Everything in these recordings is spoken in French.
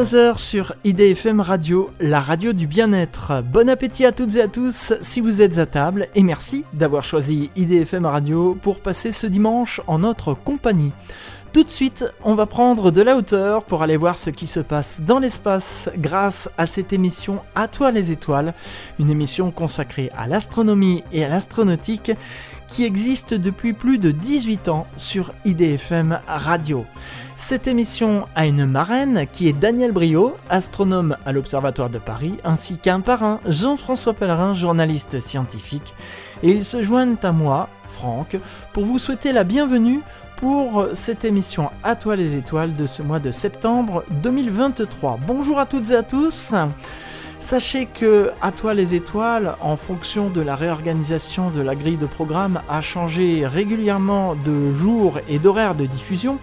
13h sur IDFM Radio, la radio du bien-être. Bon appétit à toutes et à tous si vous êtes à table et merci d'avoir choisi IDFM Radio pour passer ce dimanche en notre compagnie. Tout de suite, on va prendre de la hauteur pour aller voir ce qui se passe dans l'espace grâce à cette émission À toi les étoiles, une émission consacrée à l'astronomie et à l'astronautique qui existe depuis plus de 18 ans sur IDFM Radio. Cette émission a une marraine qui est Daniel Brio, astronome à l'Observatoire de Paris, ainsi qu'un parrain, Jean-François Pellerin, journaliste scientifique. Et ils se joignent à moi, Franck, pour vous souhaiter la bienvenue pour cette émission À toi les étoiles de ce mois de septembre 2023. Bonjour à toutes et à tous. Sachez que À toi les étoiles, en fonction de la réorganisation de la grille de programme, a changé régulièrement de jour et d'horaire de diffusion.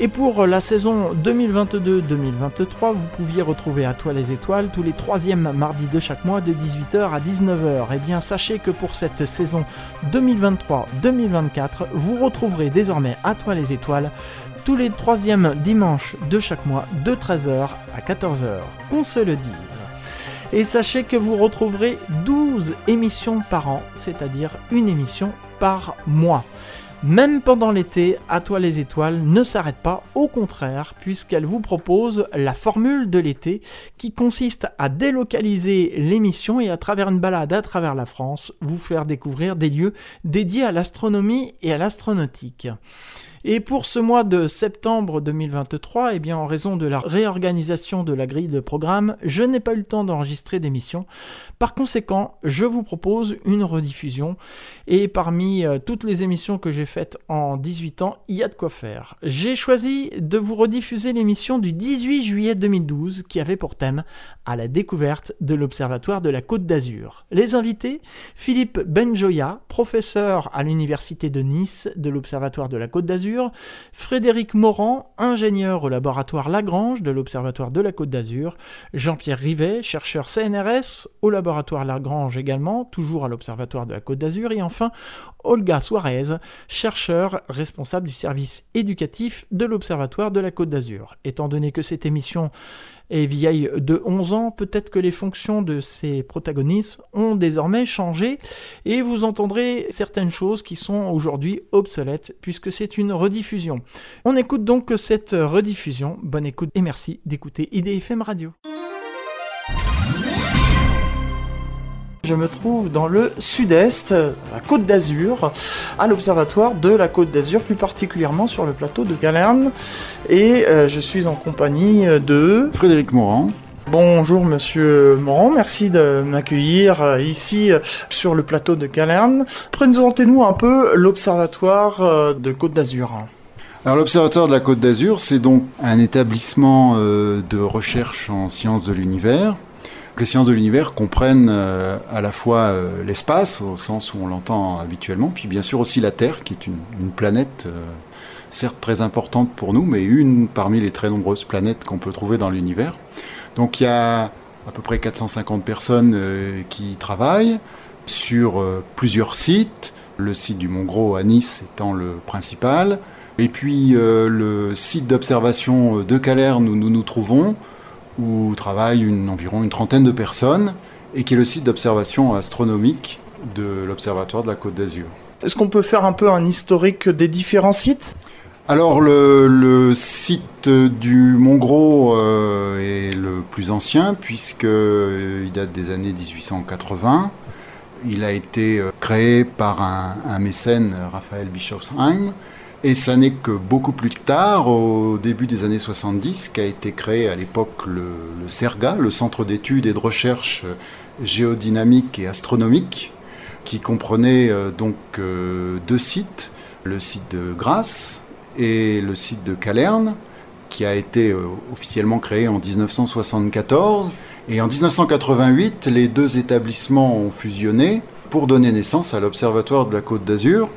Et pour la saison 2022-2023, vous pouviez retrouver À toi les étoiles tous les troisièmes mardis de chaque mois de 18h à 19h. Et bien sachez que pour cette saison 2023-2024, vous retrouverez désormais À toi les étoiles tous les troisièmes dimanches de chaque mois de 13h à 14h. Qu'on se le dise. Et sachez que vous retrouverez 12 émissions par an, c'est-à-dire une émission par mois. Même pendant l'été, À toi les étoiles ne s'arrête pas, au contraire, puisqu'elle vous propose la formule de l'été qui consiste à délocaliser l'émission et à travers une balade à travers la France, vous faire découvrir des lieux dédiés à l'astronomie et à l'astronautique. Et pour ce mois de septembre 2023, eh bien, en raison de la réorganisation de la grille de programme, je n'ai pas eu le temps d'enregistrer d'émission. Par conséquent, je vous propose une rediffusion. Et parmi euh, toutes les émissions que j'ai faites en 18 ans, il y a de quoi faire. J'ai choisi de vous rediffuser l'émission du 18 juillet 2012 qui avait pour thème à la découverte de l'Observatoire de la Côte d'Azur. Les invités, Philippe Benjoya, professeur à l'Université de Nice de l'Observatoire de la Côte d'Azur, Frédéric Morand, ingénieur au laboratoire Lagrange de l'Observatoire de la Côte d'Azur, Jean-Pierre Rivet, chercheur CNRS au laboratoire Lagrange également, toujours à l'Observatoire de la Côte d'Azur, et enfin Olga Suarez, chercheur responsable du service éducatif de l'Observatoire de la Côte d'Azur. Étant donné que cette émission est vieille de 11 ans, peut-être que les fonctions de ces protagonistes ont désormais changé et vous entendrez certaines choses qui sont aujourd'hui obsolètes puisque c'est une rediffusion. On écoute donc cette rediffusion. Bonne écoute et merci d'écouter IDFM Radio. Je me trouve dans le sud-est, la Côte d'Azur, à l'observatoire de la Côte d'Azur, plus particulièrement sur le plateau de Galerne. Et euh, je suis en compagnie de... Frédéric Morand. Bonjour Monsieur Morand, merci de m'accueillir euh, ici euh, sur le plateau de Galerne. Présentez-nous un peu l'observatoire de Côte d'Azur. Alors l'Observatoire de la Côte d'Azur, c'est donc un établissement de recherche en sciences de l'univers les sciences de l'univers comprennent euh, à la fois euh, l'espace, au sens où on l'entend habituellement, puis bien sûr aussi la Terre, qui est une, planète euh, certes très importante pour nous, mais une parmi les très nombreuses planètes qu'on peut trouver dans l'univers. Donc il y a à peu près 450 personnes qui travaillent sur plusieurs sites, le site du Mont Gros à Nice étant le principal, et puis le site d'observation de Calerne où nous nous trouvons, où travaillent une, environ une trentaine de personnes et qui est le site d'observation astronomique de l'Observatoire de la Côte d'Azur. Est-ce qu'on peut faire un peu un historique des différents sites? Alors le, site du Mont Gros euh, est le plus ancien puisqu'il euh, date des années 1880. Il a été euh, créé par un, un mécène, Raphaël Bischofsheim, et ça n'est que beaucoup plus tard, au début des années 70, qu'a été créé à l'époque le, CERGA, le Centre d'études et de recherche géodynamique et astronomique, qui comprenait euh, donc euh, deux sites, le site de Grasse et le site de Calerne, qui a été euh, officiellement créé en 1974. Et en 1988, les deux établissements ont fusionné pour donner naissance à l'Observatoire de la Côte d'Azur,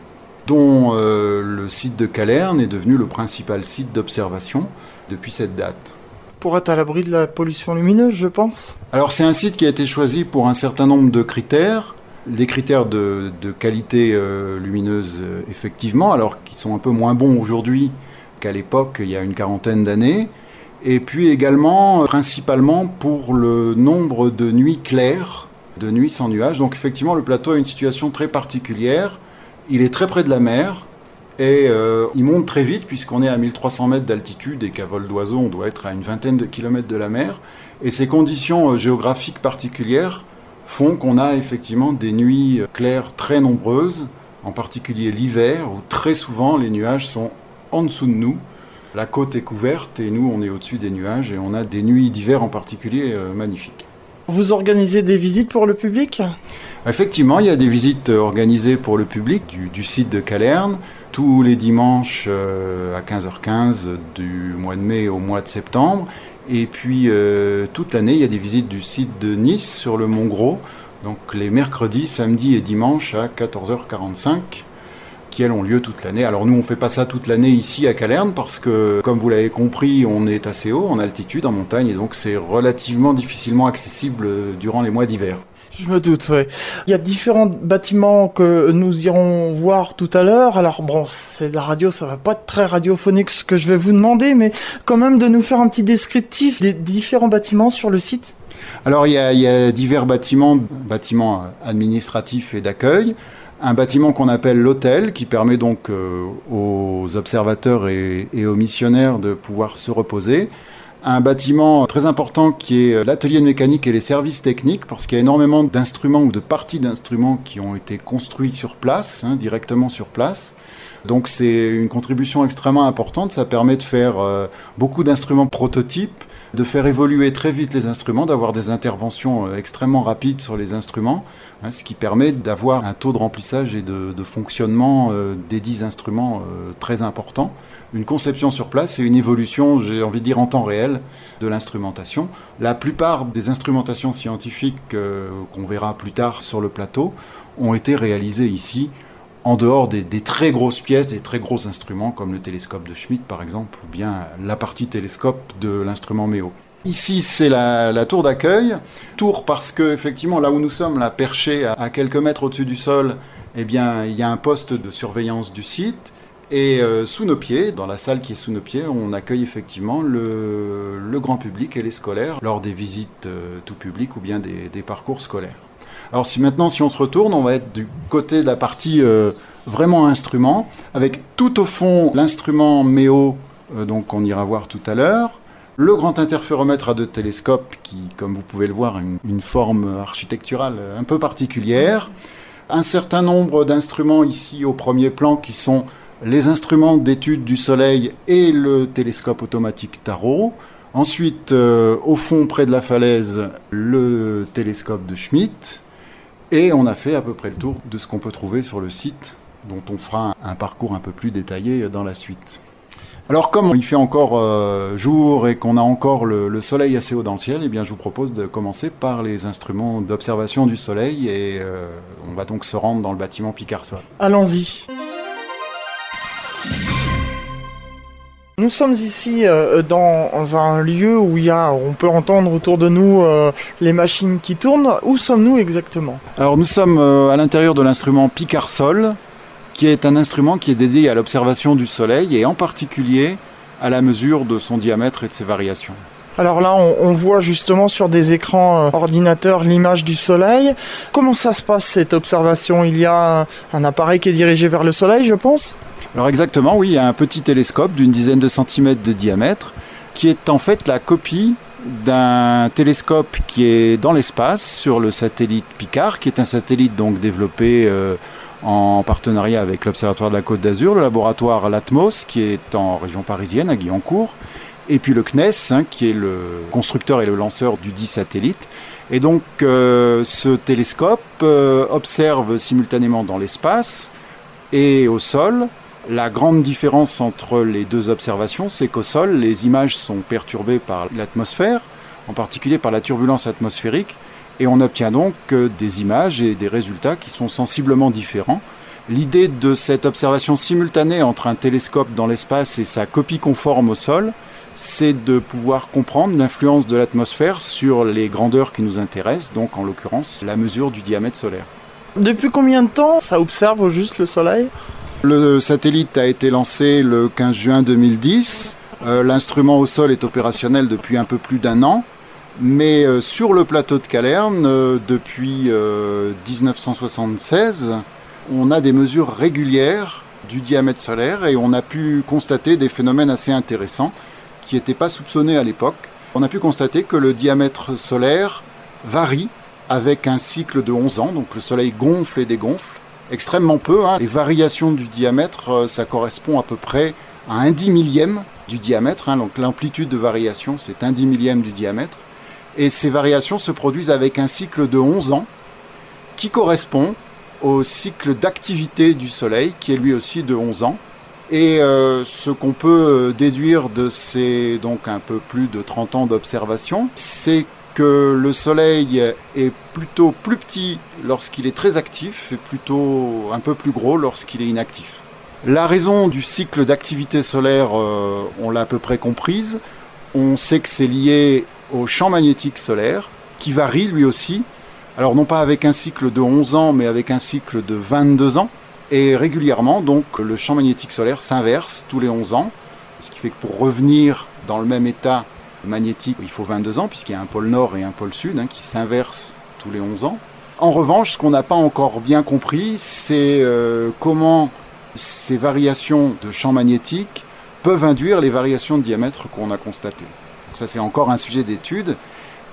dont euh, le site de Calerne est devenu le principal site d'observation depuis cette date. Pour être à l'abri de la pollution lumineuse, je pense Alors c'est un site qui a été choisi pour un certain nombre de critères. Les critères de, qualité euh, lumineuse, euh, effectivement, alors qui sont un peu moins bons aujourd'hui qu'à l'époque, il y a une quarantaine d'années. et puis également principalement pour le nombre de nuits claires, de nuits sans nuages. Donc effectivement, le plateau a une situation très particulière. Il est très près de la mer et euh, il monte très vite puisqu'on est à 1300 mètres d'altitude et qu'à vol d'oiseau, on doit être à une vingtaine de kilomètres de la mer. Et ces conditions euh, géographiques particulières font qu'on a effectivement des nuits claires très nombreuses, en particulier l'hiver, où très souvent les nuages sont en dessous de nous. La côte est couverte et nous, on est au-dessus des nuages et on a des nuits d'hiver en particulier euh, magnifiques. Vous organisez des visites pour le public? Effectivement, il y a des visites organisées pour le public du, site de Calerne tous les dimanches euh, à 15h15 du mois de mai au mois de septembre. Et puis euh, toute l'année, il y a des visites du site de Nice sur le Mont Gros. Donc les mercredis, samedis et dimanches à 14h45 qui elles ont lieu toute l'année. Alors nous on fait pas ça toute l'année ici à Calerne parce que comme vous l'avez compris on est assez haut en altitude, en montagne et donc c'est relativement difficilement accessible durant les mois d'hiver. Je me doute, oui. Il y a différents bâtiments que nous irons voir tout à l'heure. Alors bon, c'est de la radio, ça va pas être très radiophonique ce que je vais vous demander, mais quand même de nous faire un petit descriptif des différents bâtiments sur le site. Alors il y a, divers bâtiments, bâtiments administratifs et d'accueil. Un bâtiment qu'on appelle l'hôtel, qui permet donc euh, aux observateurs et aux missionnaires de pouvoir se reposer un bâtiment très important qui est l'atelier de mécanique et les services techniques, parce qu'il y a énormément d'instruments ou de parties d'instruments qui ont été construits sur place, hein, directement sur place. Donc c'est une contribution extrêmement importante, ça permet de faire euh, beaucoup d'instruments prototypes, de faire évoluer très vite les instruments, d'avoir des interventions euh, extrêmement rapides sur les instruments, ce qui permet d'avoir un taux de remplissage et de, fonctionnement euh, des dix instruments très important une conception sur place et une évolution, j'ai envie de dire, en temps réel de l'instrumentation. La plupart des instrumentations scientifiques euh, qu'on verra plus tard sur le plateau ont été réalisées ici, en dehors des, très grosses pièces, des très gros instruments comme le télescope de Schmidt par exemple, ou bien la partie télescope de l'instrument MEO. Ici, c'est la, tour d'accueil. Tour parce que, effectivement, là où nous sommes, là, perché à, quelques mètres au-dessus du sol, eh bien, il y a un poste de surveillance du site. Et euh, sous nos pieds, dans la salle qui est sous nos pieds, on accueille effectivement le, grand public et les scolaires lors des visites euh, tout public ou bien des, parcours scolaires. Alors si maintenant, si on se retourne, on va être du côté de la partie euh, vraiment instrument, avec tout au fond l'instrument MEO, donc on ira voir tout à l'heure, le grand interféromètre à deux télescopes qui, comme vous pouvez le voir, a une, forme architecturale un peu particulière, un certain nombre d'instruments ici au premier plan qui sont les instruments d'étude du Soleil et le télescope automatique Tarot. Ensuite, euh, au fond, près de la falaise, le télescope de Schmidt. Et on a fait à peu près le tour de ce qu'on peut trouver sur le site, dont on fera un, parcours un peu plus détaillé dans la suite. Alors comme il fait encore euh, jour et qu'on a encore le, soleil assez haut dans le ciel, eh bien, je vous propose de commencer par les instruments d'observation du soleil et euh, on va donc se rendre dans le bâtiment Picarsol. Allons-y. Nous sommes ici euh, dans un lieu où il y a, on peut entendre autour de nous euh, les machines qui tournent. Où sommes-nous exactement? Alors nous sommes euh, à l'intérieur de l'instrument Picarsol, qui est un instrument qui est dédié à l'observation du Soleil et en particulier à la mesure de son diamètre et de ses variations. Alors là, on, voit justement sur des écrans ordinateurs l'image du Soleil. Comment ça se passe cette observation? Il y a un appareil qui est dirigé vers le Soleil, je pense? Alors exactement, oui, il y a un petit télescope d'une dizaine de centimètres de diamètre qui est en fait la copie d'un télescope qui est dans l'espace sur le satellite Picard, qui est un satellite donc développé euh, en partenariat avec l'Observatoire de la Côte d'Azur, le laboratoire Latmos qui est en région parisienne à Guyancourt, et puis le CNES hein, qui est le constructeur et le lanceur du dit satellite. Et donc euh, ce télescope euh, observe simultanément dans l'espace et au sol la grande différence entre les deux observations, c'est qu'au sol, les images sont perturbées par l'atmosphère, en particulier par la turbulence atmosphérique, et on obtient donc euh, des images et des résultats qui sont sensiblement différents. L'idée de cette observation simultanée entre un télescope dans l'espace et sa copie conforme au sol, c'est de pouvoir comprendre l'influence de l'atmosphère sur les grandeurs qui nous intéressent, donc en l'occurrence la mesure du diamètre solaire. Depuis combien de temps ça observe juste le Soleil? Le satellite a été lancé le 15 juin 2010. L'instrument au sol est opérationnel depuis un peu plus d'un an. Mais sur le plateau de Calerne, depuis 1976, on a des mesures régulières du diamètre solaire et on a pu constater des phénomènes assez intéressants qui n'étaient pas soupçonnés à l'époque. On a pu constater que le diamètre solaire varie avec un cycle de 11 ans, donc le Soleil gonfle et dégonfle, extrêmement peu. Hein. Les variations du diamètre, euh, ça correspond à peu près à un dix millième du diamètre, hein. donc l'amplitude de variation, c'est un dix millième du diamètre. Et ces variations se produisent avec un cycle de 11 ans qui correspond au cycle d'activité du Soleil, qui est lui aussi de 11 ans. Et euh, ce qu'on peut euh, déduire de ces donc un peu plus de 30 ans d'observation, c'est que le Soleil est plutôt plus petit lorsqu'il est très actif et plutôt un peu plus gros lorsqu'il est inactif. La raison du cycle d'activité solaire, euh, on l'a à peu près comprise. On sait que c'est lié au champ magnétique solaire, qui varie lui aussi. Alors non pas avec un cycle de 11 ans, mais avec un cycle de 22 ans. Et régulièrement, donc, le champ magnétique solaire s'inverse tous les 11 ans, ce qui fait que pour revenir dans le même état magnétique, il faut 22 ans, puisqu'il y a un pôle nord et un pôle sud hein, qui s'inversent tous les 11 ans. En revanche, ce qu'on n'a pas encore bien compris, c'est euh, comment ces variations de champ magnétique peuvent induire les variations de diamètre qu'on a constatées. Donc ça, c'est encore un sujet d'étude.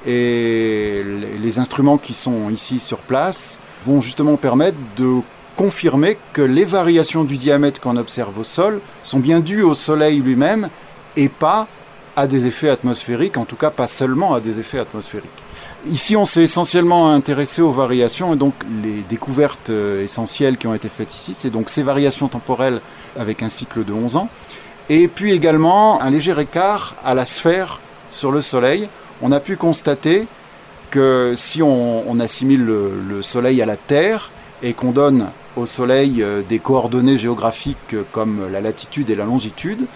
Et les instruments qui sont ici sur place vont justement permettre de confirmer que les variations du diamètre qu'on observe au sol sont bien dues au Soleil lui-même et pas à des effets atmosphériques, en tout cas pas seulement à des effets atmosphériques. Ici, on s'est essentiellement intéressé aux variations et donc les découvertes euh, essentielles qui ont été faites ici, c'est donc ces variations temporelles avec un cycle de 11 ans et puis également un léger écart à la sphère sur le Soleil. On a pu constater que si on, assimile le Soleil à la Terre et qu'on donne au Soleil euh, des coordonnées géographiques comme la latitude et la longitude,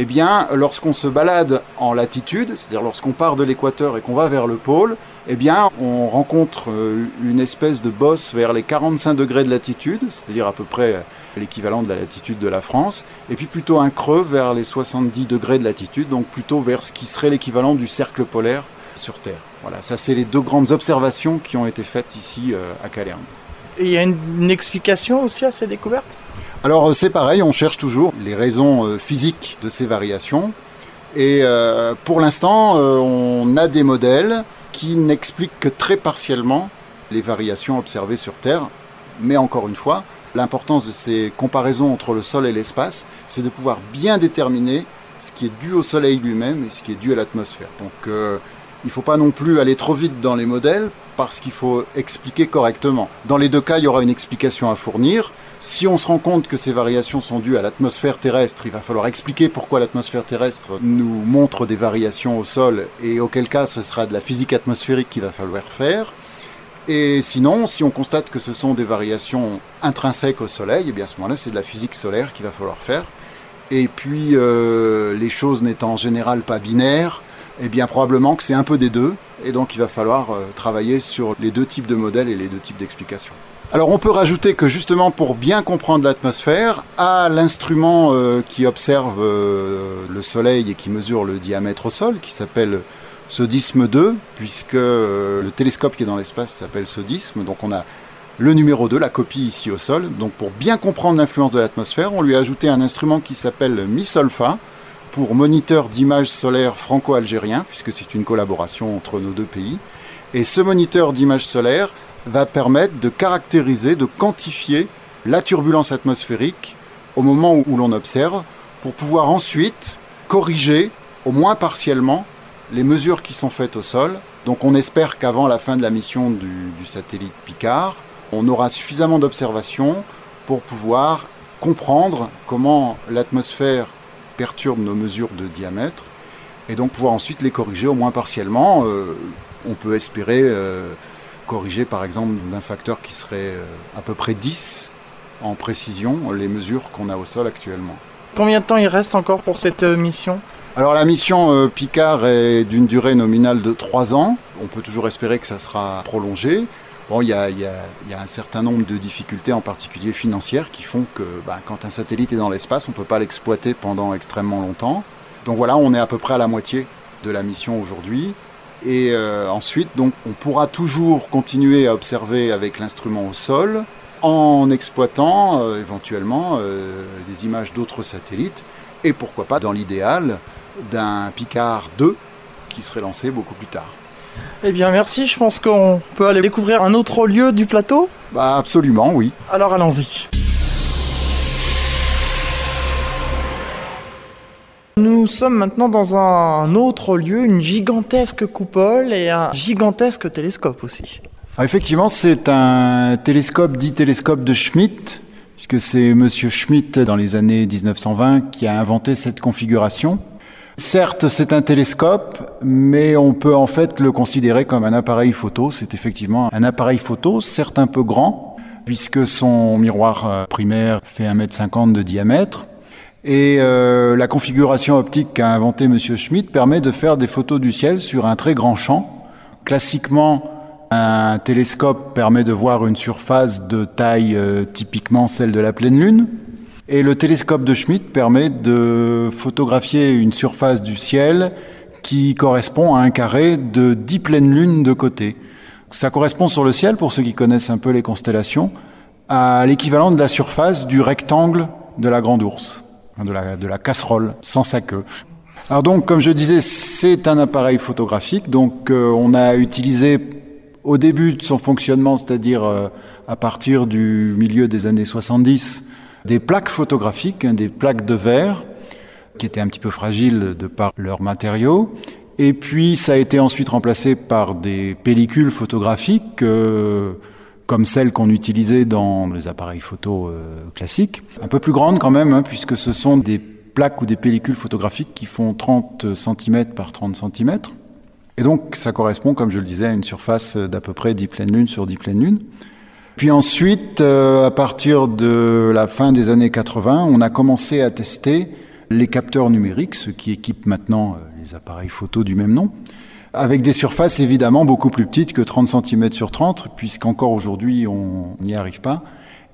eh bien, lorsqu'on se balade en latitude, c'est-à-dire lorsqu'on part de l'équateur et qu'on va vers le pôle, eh bien, on rencontre euh, une espèce de bosse vers les 45 degrés de latitude, c'est-à-dire à peu près l'équivalent de la latitude de la France, et puis plutôt un creux vers les 70 degrés de latitude, donc plutôt vers ce qui serait l'équivalent du cercle polaire sur Terre. Voilà, ça c'est les deux grandes observations qui ont été faites ici euh, à Calerne. Et il y a une, explication aussi à ces découvertes? Alors euh, c'est pareil, on cherche toujours les raisons euh, physiques de ces variations. Et euh, pour l'instant, on a des modèles qui n'expliquent que très partiellement les variations observées sur Terre. Mais encore une fois, l'importance de ces comparaisons entre le sol et l'espace, c'est de pouvoir bien déterminer ce qui est dû au Soleil lui-même et ce qui est dû à l'atmosphère. Donc il ne faut pas non plus aller trop vite dans les modèles parce qu'il faut expliquer correctement. Dans les deux cas, il y aura une explication à fournir. Si on se rend compte que ces variations sont dues à l'atmosphère terrestre, il va falloir expliquer pourquoi l'atmosphère terrestre nous montre des variations au sol et auquel cas ce sera de la physique atmosphérique qu'il va falloir faire. Et sinon, si on constate que ce sont des variations intrinsèques au Soleil, eh bien à ce moment-là, c'est de la physique solaire qu'il va falloir faire. Et puis, euh, les choses n'étant en général pas binaires, eh bien probablement que c'est un peu des deux, et donc il va falloir euh, travailler sur les deux types de modèles et les deux types d'explications. Alors on peut rajouter que justement pour bien comprendre l'atmosphère, à l'instrument euh, qui observe le Soleil et qui mesure le diamètre au sol, qui s'appelle SODISM 2, puisque le télescope qui est dans l'espace s'appelle SODISM, donc on a le numéro 2, la copie ici au sol. Donc pour bien comprendre l'influence de l'atmosphère, on lui a ajouté un instrument qui s'appelle MISOLFA, pour moniteur d'images solaires franco-algérien, puisque c'est une collaboration entre nos deux pays. Et ce moniteur d'images solaires va permettre de caractériser, de quantifier la turbulence atmosphérique au moment où, l'on observe, pour pouvoir ensuite corriger, au moins partiellement, les mesures qui sont faites au sol. Donc on espère qu'avant la fin de la mission du, satellite Picard, on aura suffisamment d'observations pour pouvoir comprendre comment l'atmosphère perturbe nos mesures de diamètre et donc pouvoir ensuite les corriger au moins partiellement. Euh, on peut espérer euh, corriger par exemple d'un facteur qui serait euh, à peu près 10 en précision les mesures qu'on a au sol actuellement. Combien de temps il reste encore pour cette mission? Alors la mission Picard est d'une durée nominale de 3 ans. On peut toujours espérer que ça sera prolongé. Bon, il y, a, un certain nombre de difficultés, en particulier financières, qui font que bah, quand un satellite est dans l'espace, on ne peut pas l'exploiter pendant extrêmement longtemps. Donc voilà, on est à peu près à la moitié de la mission aujourd'hui. Et euh, ensuite, donc, on pourra toujours continuer à observer avec l'instrument au sol en exploitant euh, éventuellement euh, des images d'autres satellites et pourquoi pas, dans l'idéal, d'un Picard 2 qui serait lancé beaucoup plus tard. Eh bien, merci. Je pense qu'on peut aller découvrir un autre lieu du plateau. Bah, absolument, oui. Alors, allons-y. Nous sommes maintenant dans un autre lieu, une gigantesque coupole et un gigantesque télescope aussi. Ah, effectivement, c'est un télescope dit télescope de Schmidt, puisque c'est Monsieur Schmidt dans les années 1920 qui a inventé cette configuration. Certes, c'est un télescope, mais on peut en fait le considérer comme un appareil photo. C'est effectivement un appareil photo, certes un peu grand, puisque son miroir euh, primaire fait 1m50 de diamètre, et euh, la configuration optique qu'a inventé M. Schmidt permet de faire des photos du ciel sur un très grand champ. Classiquement, un télescope permet de voir une surface de taille euh, typiquement celle de la pleine lune. Et le télescope de Schmidt permet de photographier une surface du ciel qui correspond à un carré de 10 pleines lunes de côté. Ça correspond sur le ciel, pour ceux qui connaissent un peu les constellations, à l'équivalent de la surface du rectangle de la Grande Ourse. Hein, de la, de la casserole sans sa queue. Alors donc, comme je disais, c'est un appareil photographique. Donc, euh, on a utilisé au début de son fonctionnement, c'est-à-dire euh, à partir du milieu des années 70, des plaques photographiques, hein, des plaques de verre qui étaient un petit peu fragiles de par leurs matériaux. Et puis, ça a été ensuite remplacé par des pellicules photographiques. Euh, comme celles qu'on utilisait dans les appareils photo euh, classiques. Un peu plus grandes quand même, hein, puisque ce sont des plaques ou des pellicules photographiques qui font 30 cm par 30 cm. Et donc ça correspond, comme je le disais, à une surface d'à peu près 10 pleines lunes sur 10 pleines lunes. Puis ensuite, euh, à partir de la fin des années 80, on a commencé à tester les capteurs numériques, ce qui équipe maintenant euh, les appareils photo du même nom avec des surfaces évidemment beaucoup plus petites que 30 cm sur 30, puisqu'encore aujourd'hui on n'y arrive pas.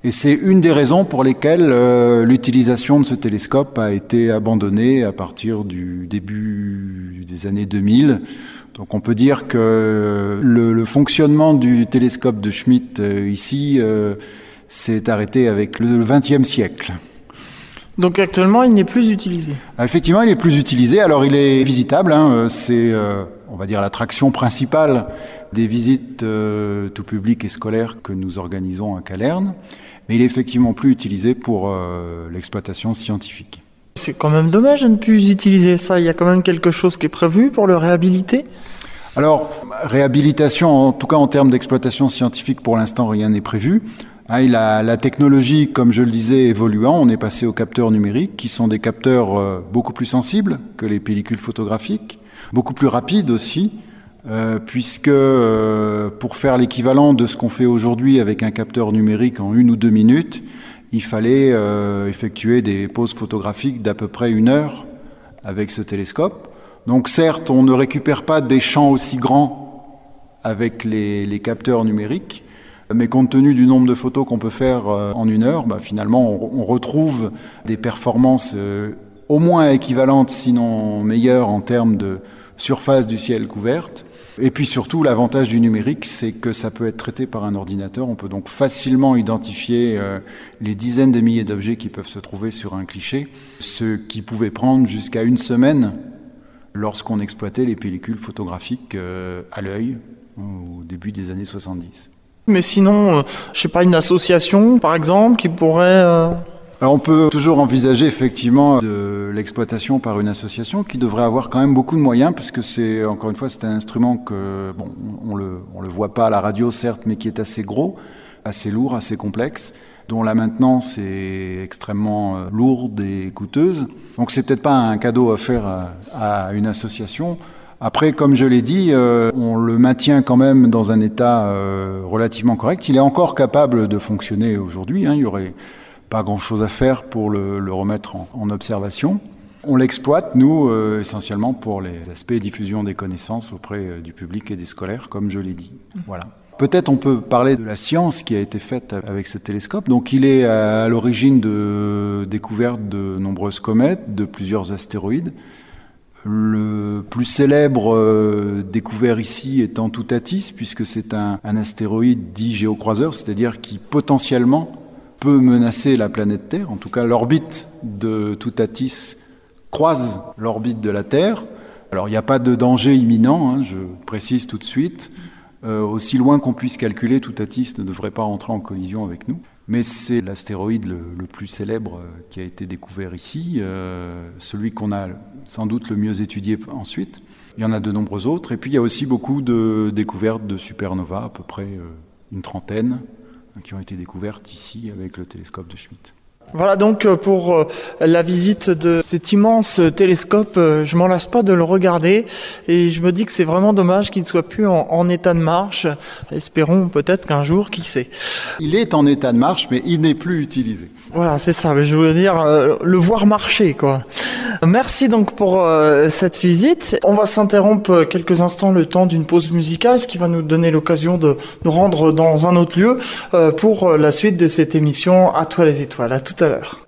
Et c'est une des raisons pour lesquelles euh, l'utilisation de ce télescope a été abandonnée à partir du début des années 2000. Donc on peut dire que le, fonctionnement du télescope de Schmidt euh, ici euh, s'est arrêté avec le XXe siècle. Donc actuellement, il n'est plus utilisé. Ah, effectivement, il est plus utilisé. Alors, il est visitable. Hein. C'est, euh, on va dire, l'attraction principale des visites euh, tout public et scolaires que nous organisons à Calerne. Mais il est effectivement plus utilisé pour euh, l'exploitation scientifique. C'est quand même dommage de ne plus utiliser ça. Il y a quand même quelque chose qui est prévu pour le réhabiliter. Alors, réhabilitation, en tout cas en termes d'exploitation scientifique, pour l'instant, rien n'est prévu. Ah, la, technologie, comme je le disais, évoluant, on est passé aux capteurs numériques, qui sont des capteurs euh, beaucoup plus sensibles que les pellicules photographiques, beaucoup plus rapides aussi, euh, puisque euh, pour faire l'équivalent de ce qu'on fait aujourd'hui avec un capteur numérique en une ou deux minutes, il fallait effectuer des poses photographiques d'à peu près une heure avec ce télescope. Donc certes, on ne récupère pas des champs aussi grands avec les, les capteurs numériques, mais compte tenu du nombre de photos qu'on peut faire euh, en une heure, bah, finalement, on, retrouve des performances euh, au moins équivalentes, sinon meilleures en termes de surface du ciel couverte. Et puis surtout, l'avantage du numérique, c'est que ça peut être traité par un ordinateur. On peut donc facilement identifier euh, les dizaines de milliers d'objets qui peuvent se trouver sur un cliché, ce qui pouvait prendre jusqu'à une semaine lorsqu'on exploitait les pellicules photographiques à l'œil au début des années 70. Mais sinon, euh, je sais pas, une association, par exemple, qui pourrait... Euh, Alors on peut toujours envisager effectivement de l'exploitation par une association qui devrait avoir quand même beaucoup de moyens parce que c'est encore une fois c'est un instrument que bon on le on le voit pas à la radio certes mais qui est assez gros, assez lourd, assez complexe dont la maintenance est extrêmement euh, lourde et coûteuse. Donc c'est peut-être pas un cadeau à faire à une association. Après, comme je l'ai dit, euh, on le maintient quand même dans un état euh, relativement correct. Il est encore capable de fonctionner aujourd'hui. Hein. Il n'y aurait pas grand-chose à faire pour le, remettre en, observation. On l'exploite, nous, euh, essentiellement pour les aspects diffusion des connaissances auprès du public et des scolaires, comme je l'ai dit. Voilà. Peut-être on peut parler de la science qui a été faite avec ce télescope. Donc il est à l'origine de découvertes de nombreuses comètes, de plusieurs astéroïdes. Le plus célèbre euh, découvert ici étant Toutatis, puisque c'est un astéroïde dit géocroiseur, c'est-à-dire qui potentiellement peut menacer la planète Terre. En tout cas, l'orbite de Toutatis croise l'orbite de la Terre. Alors, il n'y a pas de danger imminent, hein, je précise tout de suite. Euh, aussi loin qu'on puisse calculer, Toutatis ne devrait pas rentrer en collision avec nous. Mais c'est l'astéroïde le, plus célèbre euh, qui a été découvert ici, euh, celui qu'on a sans doute le mieux étudié ensuite. Il y en a de nombreux autres. Et puis il y a aussi beaucoup de découvertes de supernovas, à peu près une trentaine, qui ont été découvertes ici avec le télescope de Schmidt. Voilà donc euh, pour euh, la visite de cet immense télescope. Euh, je m'en lasse pas de le regarder et je me dis que c'est vraiment dommage qu'il ne soit plus en, en, état de marche. Espérons peut-être qu'un jour, qui sait. Il est en état de marche, mais il n'est plus utilisé. Voilà, c'est ça. Je voulais dire le voir marcher, quoi. Merci donc pour euh, cette visite. On va s'interrompre quelques instants le temps d'une pause musicale, ce qui va nous donner l'occasion de nous rendre dans un autre lieu euh, pour la suite de cette émission À toi les étoiles. À tout à l'heure.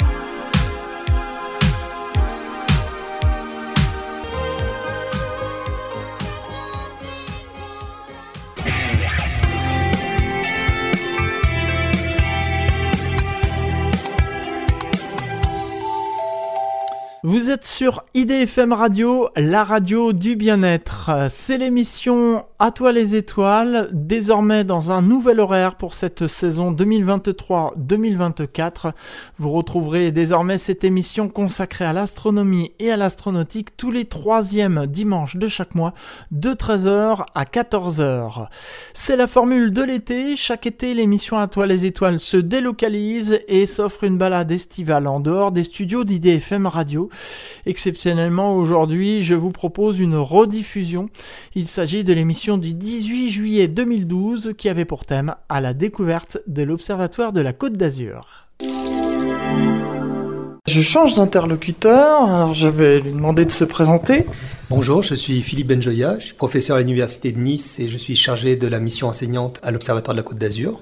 Sur IDFM Radio, la radio du bien-être. C'est l'émission À toi les étoiles, désormais dans un nouvel horaire pour cette saison 2023-2024. Vous retrouverez désormais cette émission consacrée à l'astronomie et à l'astronautique tous les troisièmes dimanches de chaque mois, de 13h à 14h. C'est la formule de l'été. Chaque été, l'émission À toi les étoiles se délocalise et s'offre une balade estivale en dehors des studios d'IDFM Radio. Exceptionnellement aujourd'hui, je vous propose une rediffusion. Il s'agit de l'émission du 18 juillet 2012 qui avait pour thème à la découverte de l'Observatoire de la Côte d'Azur. Je change d'interlocuteur, alors je vais lui demander de se présenter. Bonjour, je suis Philippe Benjoya, je suis professeur à l'Université de Nice et je suis chargé de la mission enseignante à l'Observatoire de la Côte d'Azur.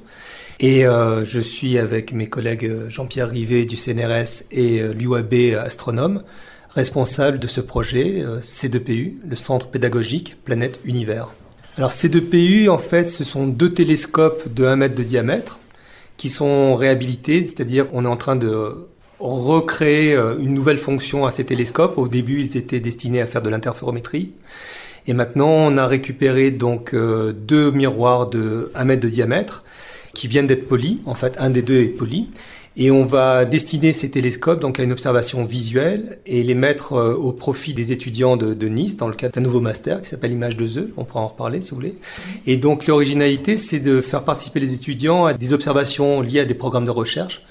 Et euh, je suis avec mes collègues Jean-Pierre Rivet du CNRS et euh, l'UAB astronome, responsable de ce projet, euh, C2PU, le Centre pédagogique Planète Univers. Alors C2PU, en fait, ce sont deux télescopes de 1 mètre de diamètre qui sont réhabilités, c'est-à-dire qu'on est en train de recréer une nouvelle fonction à ces télescopes. Au début, ils étaient destinés à faire de l'interférométrie. Et maintenant, on a récupéré donc deux miroirs de 1 mètre de diamètre qui viennent d'être polis. En fait, un des deux est poli. Et on va destiner ces télescopes donc à une observation visuelle et les mettre au profit des étudiants de, de Nice dans le cadre d'un nouveau master qui s'appelle Image 2E. On pourra en reparler si vous voulez. Et donc l'originalité, c'est de faire participer les étudiants à des observations liées à des programmes de recherche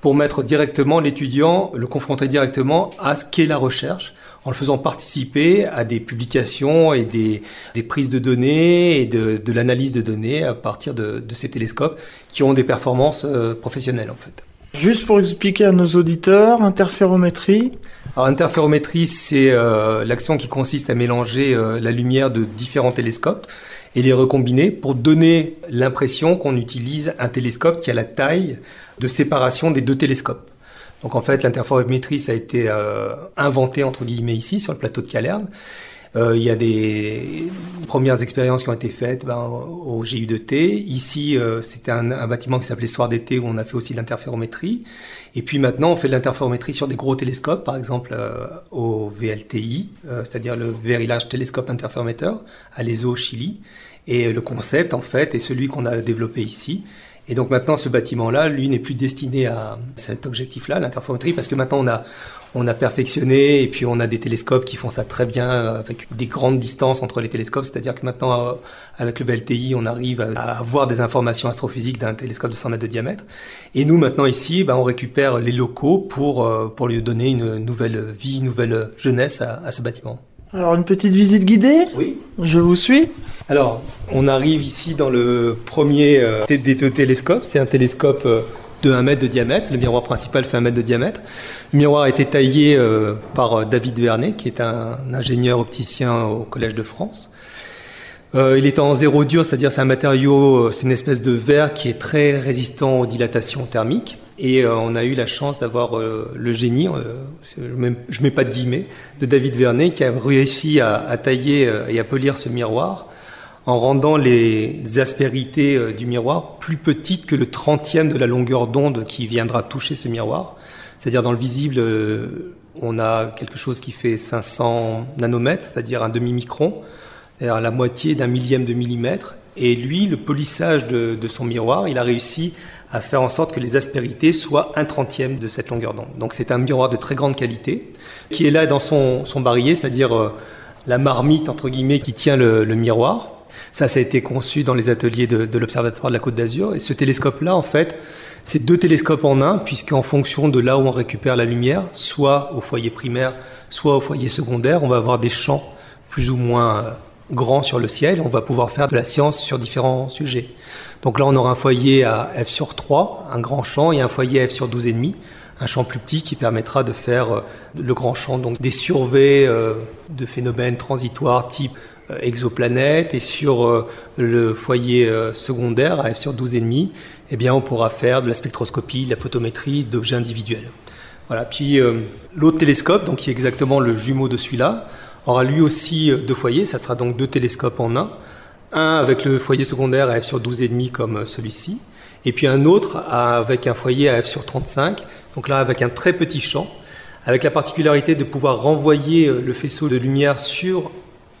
pour mettre directement l'étudiant, le confronter directement à ce qu'est la recherche en le faisant participer à des publications et des, des prises de données et de, de l'analyse de données à partir de, de, ces télescopes qui ont des performances euh, professionnelles en fait. Juste pour expliquer à nos auditeurs, interférométrie. Alors interférométrie, c'est euh, l'action qui consiste à mélanger euh, la lumière de différents télescopes et les recombiner pour donner l'impression qu'on utilise un télescope qui a la taille de séparation des deux télescopes. Donc en fait, l'interférométrie, ça a été euh, inventé entre guillemets ici sur le plateau de Calerne. Euh, il y a des premières expériences qui ont été faites ben, au GU2T. Ici, euh, c'était un, un, bâtiment qui s'appelait Soir d'été où on a fait aussi de l'interférométrie. Et puis maintenant, on fait de l'interférométrie sur des gros télescopes, par exemple euh, au VLTI, c'est-à-dire le Very Large Telescope Interferometer à l'ESO Chili. Et le concept, en fait, est celui qu'on a développé ici. Et donc maintenant, ce bâtiment-là, lui, n'est plus destiné à cet objectif-là, l'interférométrie, parce que maintenant, on a, on a perfectionné et puis on a des télescopes qui font ça très bien avec des grandes distances entre les télescopes. C'est-à-dire que maintenant, avec le VLTI, on arrive à avoir des informations astrophysiques d'un télescope de 100 mètres de diamètre. Et nous, maintenant, ici, ben, on récupère les locaux pour, pour lui donner une nouvelle vie, une nouvelle jeunesse à, à ce bâtiment. Alors, une petite visite guidée? Oui. Je vous suis alors, on arrive ici dans le premier euh, des deux télescopes. C'est un télescope euh, de 1 mètre de diamètre. Le miroir principal fait 1 mètre de diamètre. Le miroir a été taillé euh, par David Vernet, qui est un ingénieur opticien au Collège de France. Euh, il est en zéro dur, c'est-à-dire c'est un matériau, c'est une espèce de verre qui est très résistant aux dilatations thermiques. Et on a eu la chance d'avoir le génie, je ne mets pas de guillemets, de David Vernet qui a réussi à, tailler et à polir ce miroir en rendant les aspérités du miroir plus petites que le trentième de la longueur d'onde qui viendra toucher ce miroir. C'est-à-dire dans le visible, on a quelque chose qui fait 500 nanomètres, c'est-à-dire un demi-micron, c'est-à-dire la moitié d'un millième de millimètre. Et lui, le polissage de, son miroir, il a réussi à faire en sorte que les aspérités soient un trentième de cette longueur d'onde. Donc c'est un miroir de très grande qualité, qui est là dans son, barillet, c'est-à-dire euh, la marmite, entre guillemets, qui tient le, miroir. Ça, ça a été conçu dans les ateliers de, l'Observatoire de la Côte d'Azur. Et ce télescope-là, en fait, c'est deux télescopes en un, puisqu'en fonction de là où on récupère la lumière, soit au foyer primaire, soit au foyer secondaire, on va avoir des champs plus ou moins euh, grands sur le ciel, on va pouvoir faire de la science sur différents sujets. Donc là, on aura un foyer à f sur 3, un grand champ, et un foyer à f sur 12,5, un champ plus petit qui permettra de faire euh, le grand champ, donc des surveys euh, de phénomènes transitoires type euh, exoplanètes et sur euh, le foyer euh, secondaire à f sur 12,5, eh bien on pourra faire de la spectroscopie, de la photométrie d'objets individuels. Voilà. Puis l'autre télescope, donc qui est exactement le jumeau de celui-là, aura lui aussi deux foyers. Ça sera donc deux télescopes en un. Un avec le foyer secondaire à f sur 12,5 comme celui-ci, et puis un autre avec un foyer à f sur 35. Donc là avec un très petit champ, avec la particularité de pouvoir renvoyer le faisceau de lumière sur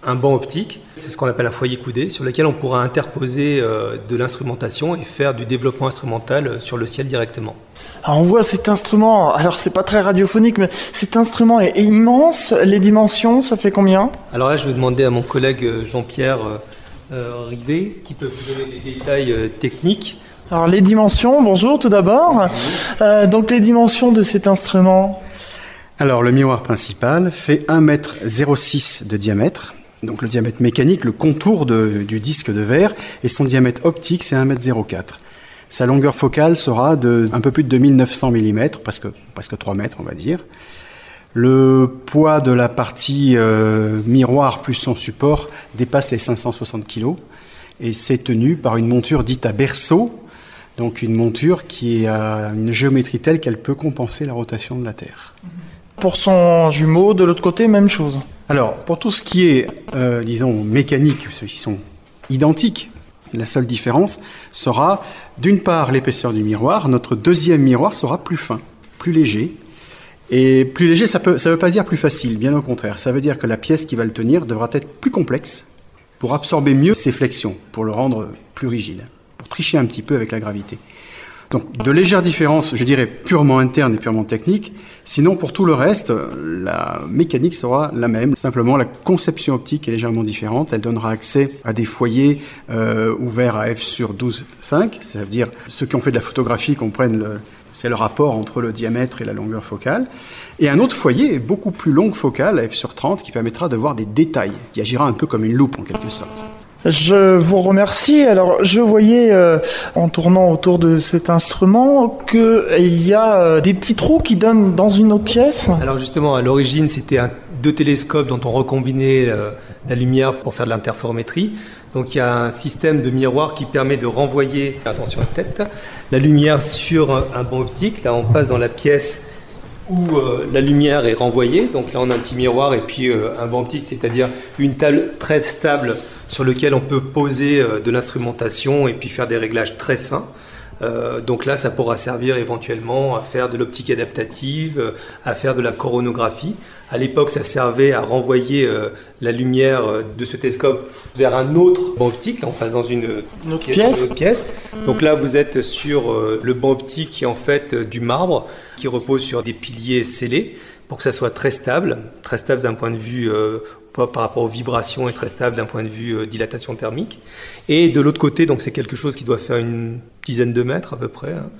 un banc optique, c'est ce qu'on appelle un foyer coudé, sur lequel on pourra interposer euh, de l'instrumentation et faire du développement instrumental euh, sur le ciel directement. Alors on voit cet instrument, alors c'est pas très radiophonique, mais cet instrument est, immense. Les dimensions, ça fait combien? Alors là, je vais demander à mon collègue euh, Jean-Pierre Rivet, qui peut vous donner des détails techniques. Alors les dimensions, bonjour tout d'abord. donc les dimensions de cet instrument? Alors le miroir principal fait 1,06 m de diamètre donc le diamètre mécanique, le contour du disque de verre, et son diamètre optique, c'est 1,04 m. Sa longueur focale sera de un peu plus de 2900 mm, presque, presque 3 mètres, on va dire. Le poids de la partie euh, miroir plus son support dépasse les 560 kg et c'est tenu par une monture dite à berceau, donc une monture qui a une géométrie telle qu'elle peut compenser la rotation de la Terre. Pour son jumeau, de l'autre côté, même chose. Alors, pour tout ce qui est, euh, disons, mécanique, ceux qui sont identiques, la seule différence sera, d'une part, l'épaisseur du miroir. Notre deuxième miroir sera plus fin, plus léger. Et plus léger, ça ne veut pas dire plus facile, bien au contraire. Ça veut dire que la pièce qui va le tenir devra être plus complexe pour absorber mieux ses flexions, pour le rendre plus rigide, pour tricher un petit peu avec la gravité. Donc de légères différences, je dirais purement internes et purement techniques. Sinon, pour tout le reste, la mécanique sera la même. Simplement, la conception optique est légèrement différente. Elle donnera accès à des foyers euh, ouverts à f sur 12,5. Ça veut dire ceux qui ont fait de la photographie comprennent le, c'est le rapport entre le diamètre et la longueur focale. Et un autre foyer, beaucoup plus longue focale, à f sur 30, qui permettra de voir des détails, qui agira un peu comme une loupe en quelque sorte. Je vous remercie. Alors, je voyais euh, en tournant autour de cet instrument qu'il y a euh, des petits trous qui donnent dans une autre pièce. Alors justement, à l'origine, c'était deux télescopes dont on recombinait euh, la lumière pour faire de l'interférométrie. Donc il y a un système de miroir qui permet de renvoyer, attention à la tête, la lumière sur un banc optique. Là, on passe dans la pièce où la lumière est renvoyée. Donc là, on a un petit miroir et puis un banc optique, c'est-à-dire une table très stable sur lequel on peut poser euh, de l'instrumentation et puis faire des réglages très fins. Euh, donc là, ça pourra servir éventuellement à faire de l'optique adaptative, euh, à faire de la coronographie. À l'époque, ça servait à renvoyer la lumière de ce télescope vers un autre banc optique. Là, on passe dans une, autre pièce. pièce. Donc là, vous êtes sur le banc optique qui est en fait du marbre, qui repose sur des piliers scellés pour que ça soit très stable, très stable d'un point de vue par rapport aux vibrations est très stable d'un point de vue euh, dilatation thermique. Et de l'autre côté, donc c'est quelque chose qui doit faire une dizaine de mètres à peu près. Hein.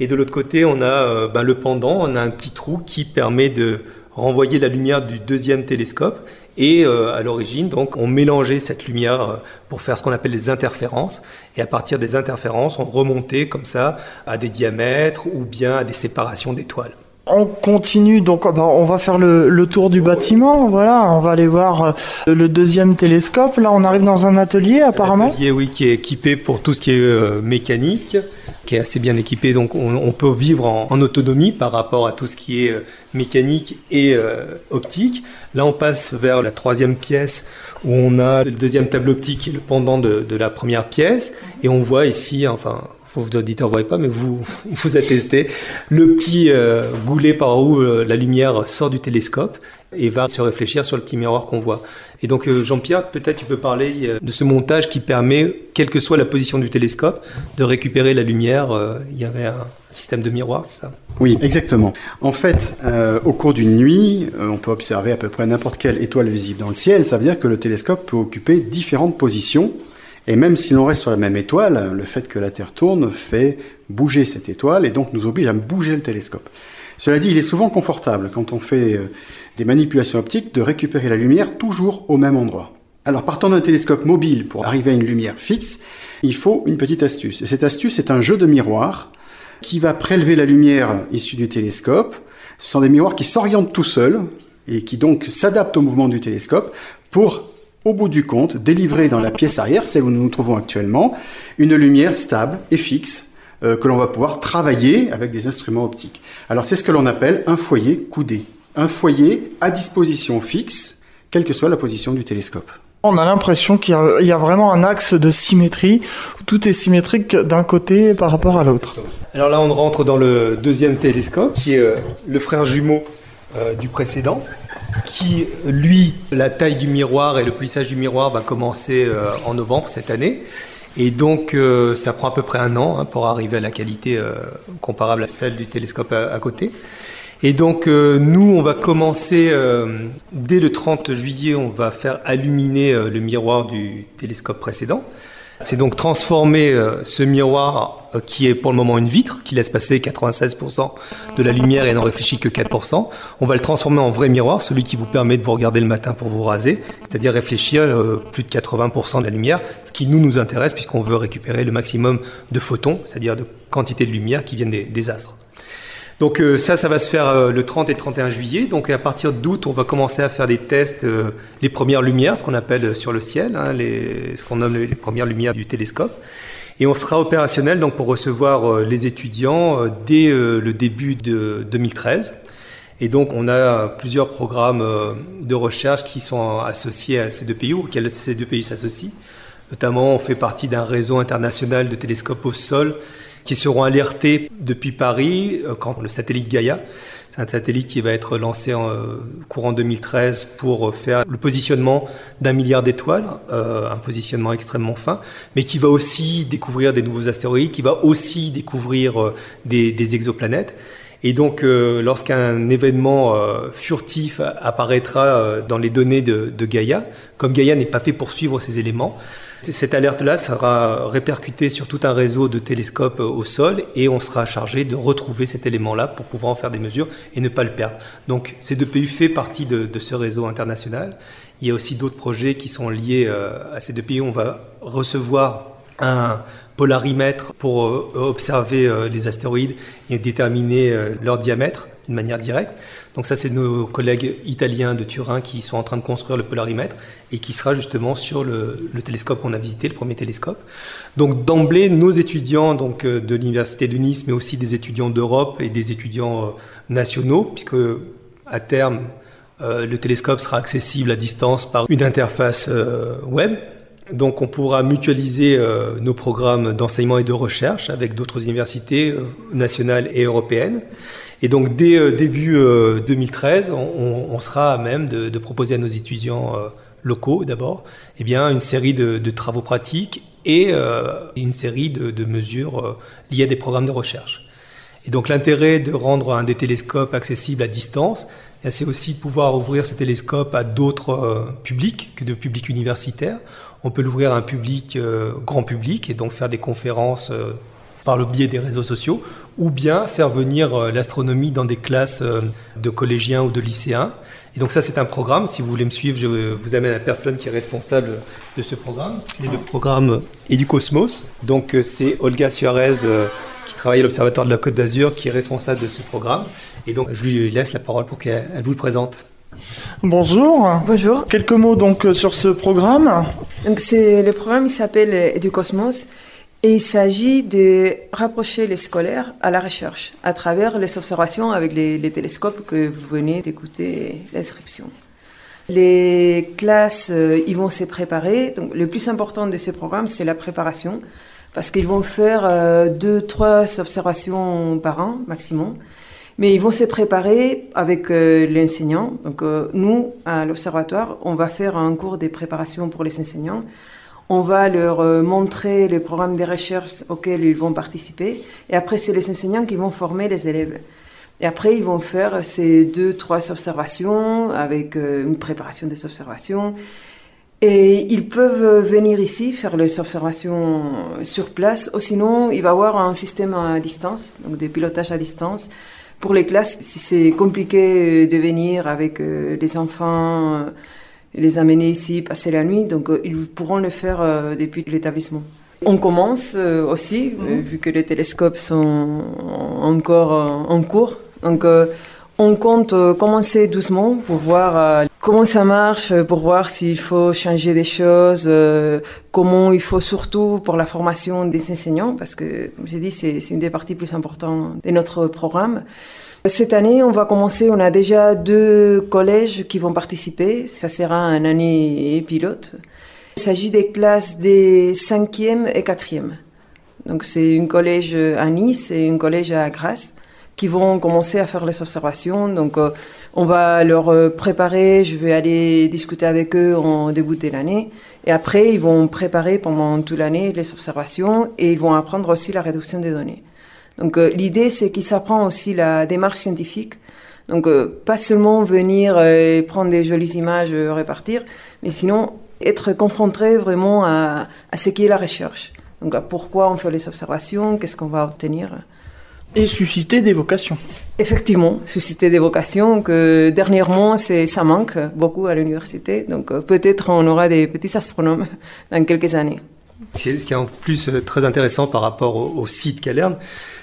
Et de l'autre côté, on a euh, ben, le pendant, on a un petit trou qui permet de renvoyer la lumière du deuxième télescope. Et euh, à l'origine, donc, on mélangeait cette lumière pour faire ce qu'on appelle les interférences. Et à partir des interférences, on remontait comme ça à des diamètres ou bien à des séparations d'étoiles. On continue, donc bah, on va faire le, tour du bâtiment. Voilà, on va aller voir euh, le deuxième télescope. Là, on arrive dans un atelier apparemment. Un atelier, oui, qui est équipé pour tout ce qui est euh, mécanique, qui est assez bien équipé. Donc, on, peut vivre en, autonomie par rapport à tout ce qui est euh, mécanique et optique. Là, on passe vers la troisième pièce où on a le deuxième tableau optique le pendant de la première pièce, et on voit ici, enfin vous auditeurs ne voyez pas, mais vous vous attestez, le petit euh, goulet par où euh, la lumière sort du télescope et va se réfléchir sur le petit miroir qu'on voit. Et donc euh, Jean-Pierre, peut-être tu peux parler de ce montage qui permet, quelle que soit la position du télescope, de récupérer la lumière. Il y avait un système de miroir, c'est ça? Oui, exactement. En fait, au cours d'une nuit, on peut observer à peu près n'importe quelle étoile visible dans le ciel. Ça veut dire que le télescope peut occuper différentes positions et même si l'on reste sur la même étoile, le fait que la Terre tourne fait bouger cette étoile et donc nous oblige à bouger le télescope. Cela dit, il est souvent confortable quand on fait euh, des manipulations optiques de récupérer la lumière toujours au même endroit. Alors partant d'un télescope mobile pour arriver à une lumière fixe, il faut une petite astuce. Et cette astuce est un jeu de miroirs qui va prélever la lumière issue du télescope. Ce sont des miroirs qui s'orientent tout seuls et qui donc s'adaptent au mouvement du télescope pour au bout du compte, délivrer dans la pièce arrière, celle où nous nous trouvons actuellement, une lumière stable et fixe euh, que l'on va pouvoir travailler avec des instruments optiques. Alors c'est ce que l'on appelle un foyer coudé. Un foyer à disposition fixe, quelle que soit la position du télescope. On a l'impression qu'il y, a vraiment un axe de symétrie, où tout est symétrique d'un côté par rapport à l'autre. Alors là, on rentre dans le deuxième télescope, qui est euh, le frère jumeau euh, du précédent qui, lui, la taille du miroir et le plissage du miroir va commencer euh, en novembre cette année. Et donc, euh, ça prend à peu près un an hein, pour arriver à la qualité euh, comparable à celle du télescope à, côté. Et donc, nous, on va commencer dès le 30 juillet, on va faire illuminer le miroir du télescope précédent. C'est donc transformer euh, ce miroir euh, qui est pour le moment une vitre, qui laisse passer 96% de la lumière et n'en réfléchit que 4%. On va le transformer en vrai miroir, celui qui vous permet de vous regarder le matin pour vous raser, c'est-à-dire réfléchir euh, plus de 80% de la lumière, ce qui nous nous intéresse puisqu'on veut récupérer le maximum de photons, c'est-à-dire de quantité de lumière qui viennent des astres. Donc euh, ça, ça va se faire euh, le 30 et 31 juillet. Donc à partir d'août, on va commencer à faire des tests, euh, les premières lumières, ce qu'on appelle sur le ciel, hein, ce qu'on nomme les premières lumières du télescope. Et on sera opérationnel donc pour recevoir les étudiants dès le début de 2013. Et donc on a plusieurs programmes de recherche qui sont associés à ces deux pays, auxquels ces deux pays s'associent. Notamment, on fait partie d'un réseau international de télescopes au sol qui seront alertés depuis Paris euh, quand le satellite Gaia. C'est un satellite qui va être lancé en euh, courant 2013 pour faire le positionnement d'un milliard d'étoiles, euh, un positionnement extrêmement fin, mais qui va aussi découvrir des nouveaux astéroïdes, qui va aussi découvrir des, exoplanètes. Et donc, lorsqu'un événement furtif apparaîtra dans les données de, de Gaia, comme Gaia n'est pas fait pour suivre ces éléments, cette alerte-là sera répercutée sur tout un réseau de télescopes au sol et on sera chargé de retrouver cet élément-là pour pouvoir en faire des mesures et ne pas le perdre. Donc ces deux pays font partie de, ce réseau international. Il y a aussi d'autres projets qui sont liés euh, à ces deux pays. On va recevoir un polarimètre pour euh, observer euh, les astéroïdes et déterminer leur diamètre d'une manière directe. Donc ça, c'est nos collègues italiens de Turin qui sont en train de construire le polarimètre et qui sera justement sur le, télescope qu'on a visité, le premier télescope. Donc d'emblée, nos étudiants donc, euh, de l'Université de Nice, mais aussi des étudiants d'Europe et des étudiants euh, nationaux, puisque à terme, euh, le télescope sera accessible à distance par une interface web. Donc on pourra mutualiser nos programmes d'enseignement et de recherche avec d'autres universités nationales et européennes. Et donc dès euh, début 2013, euh, on, sera à même de, proposer à nos étudiants euh, locaux d'abord, eh bien une série de, travaux pratiques et une série de, mesures liées à des programmes de recherche. Et donc l'intérêt de rendre un des télescopes accessible à distance, eh c'est aussi de pouvoir ouvrir ce télescope à d'autres publics que de publics universitaires. On peut l'ouvrir à un public grand public et donc faire des conférences par le biais des réseaux sociaux, ou bien faire venir euh, l'astronomie dans des classes euh, de collégiens ou de lycéens. Et donc ça, c'est un programme. Si vous voulez me suivre, je vous amène la personne qui est responsable de ce programme. C'est le programme Educosmos. Donc euh, c'est Olga Suarez qui travaille à l'Observatoire de la Côte d'Azur, qui est responsable de ce programme. Et donc je lui laisse la parole pour qu'elle vous le présente. Bonjour. Bonjour. Quelques mots donc sur ce programme. Donc c'est le programme il s'appelle Educosmos et il s'agit de rapprocher les scolaires à la recherche à travers les observations avec les, télescopes que vous venez d'écouter l'inscription. Les classes, euh, ils vont se préparer. Donc, le plus important de ce programme, c'est la préparation, parce qu'ils vont faire euh, deux, trois observations par an maximum. Mais ils vont se préparer avec euh, l'enseignant. Donc, nous, à l'observatoire, on va faire un cours de préparation pour les enseignants on va leur euh, montrer le programme de recherche auquel ils vont participer. Et après, c'est les enseignants qui vont former les élèves. Et après, ils vont faire ces deux, trois observations avec euh, une préparation des observations. Et ils peuvent venir ici faire les observations sur place, ou sinon, il va y avoir un système à distance, donc de pilotage à distance. Pour les classes, si c'est compliqué de venir avec euh, les enfants, les amener ici, passer la nuit. Donc, euh, ils pourront le faire euh, depuis l'établissement. On commence euh, aussi, mhm. vu que les télescopes sont encore en cours. Donc, on compte commencer doucement pour voir comment ça marche, pour voir s'il faut changer des choses, comment il faut surtout pour la formation des enseignants, parce que, comme j'ai dit, c'est une des parties plus importantes de notre programme. Cette année, on va commencer, on a déjà deux collèges qui vont participer. Ça sera un année pilote. Il s'agit des classes des 5e et 4e. Donc c'est un collège à Nice et un collège à Grasse qui vont commencer à faire les observations. Donc euh, on va leur euh, préparer, je vais aller discuter avec eux en début de l'année. Et après, ils vont préparer pendant toute l'année les observations et ils vont apprendre aussi la réduction des données. Donc euh, l'idée, c'est qu'il s'apprend aussi la démarche scientifique. Donc pas seulement venir et prendre des jolies images, repartir, mais sinon être confronté vraiment à, à ce qu'est la recherche. Donc pourquoi on fait les observations, qu'est-ce qu'on va obtenir. Et susciter des vocations. Effectivement, susciter des vocations que dernièrement, ça manque beaucoup à l'université. Donc peut-être on aura des petits astronomes dans quelques années. Ce qui est en plus très intéressant par rapport au, au site Calerne,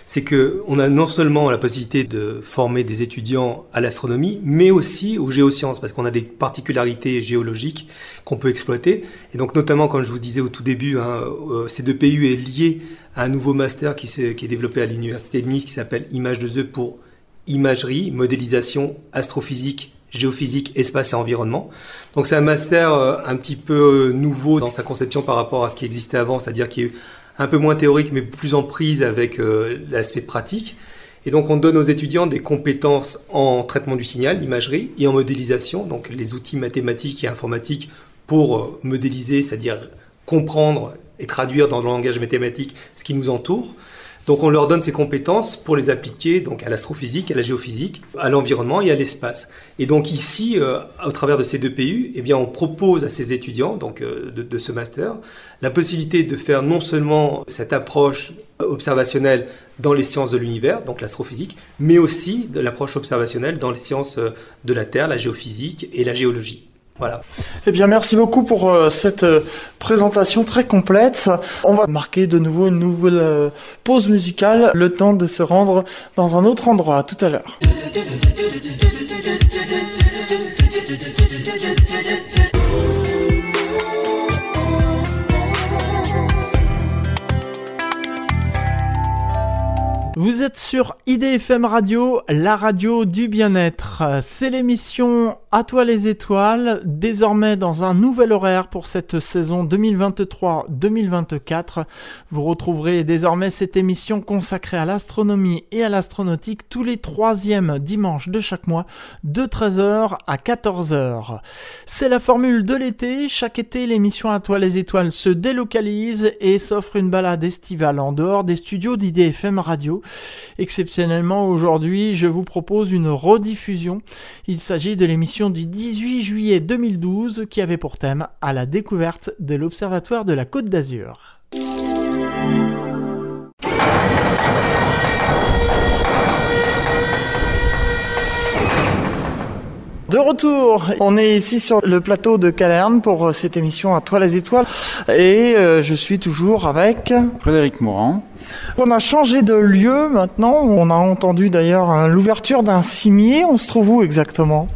c'est qu'on a non seulement la possibilité de former des étudiants à l'astronomie, mais aussi aux géosciences, parce qu'on a des particularités géologiques qu'on peut exploiter. Et donc notamment, comme je vous disais au tout début, hein, euh, C2PU est lié à un nouveau master qui, qui est développé à l'Université de Nice qui s'appelle Image 2E pour imagerie, modélisation, astrophysique géophysique, espace et environnement. Donc c'est un master euh, un petit peu euh, nouveau dans sa conception par rapport à ce qui existait avant, c'est-à-dire qu'il y a eu un peu moins théorique, mais plus en prise avec euh, l'aspect pratique. Et donc, on donne aux étudiants des compétences en traitement du signal, imagerie, et en modélisation, donc les outils mathématiques et informatiques pour euh, modéliser, c'est-à-dire comprendre et traduire dans le langage mathématique ce qui nous entoure. Donc on leur donne ces compétences pour les appliquer donc à l'astrophysique, à la géophysique, à l'environnement et à l'espace. Et donc ici, euh, au travers de ces deux PU, eh on propose à ces étudiants donc euh, de, ce master la possibilité de faire non seulement cette approche observationnelle dans les sciences de l'univers, donc l'astrophysique, mais aussi de l'approche observationnelle dans les sciences euh, de la Terre, la géophysique et la géologie. Voilà. Eh bien, merci beaucoup pour euh, cette euh, présentation très complète. On va marquer de nouveau une nouvelle euh, pause musicale, le temps de se rendre dans un autre endroit. tout à l'heure. Vous êtes sur IDFM Radio, la radio du bien-être. C'est l'émission À toi les étoiles, désormais dans un nouvel horaire pour cette saison 2023-2024. Vous retrouverez désormais cette émission consacrée à l'astronomie et à l'astronautique tous les troisièmes dimanches de chaque mois de 13h à 14h. C'est la formule de l'été. Chaque été, l'émission À toi les étoiles se délocalise et s'offre une balade estivale en dehors des studios d'IDFM Radio. Exceptionnellement aujourd'hui, je vous propose une rediffusion. Il s'agit de l'émission du 18 juillet 2012 qui avait pour thème à la découverte de l'Observatoire de la Côte d'Azur. De retour, on est ici sur le plateau de Calerne pour euh, cette émission à Toi les étoiles. Et euh, je suis toujours avec Frédéric Morand. On a changé de lieu maintenant, on a entendu d'ailleurs hein, l'ouverture d'un cimier, on se trouve où exactement?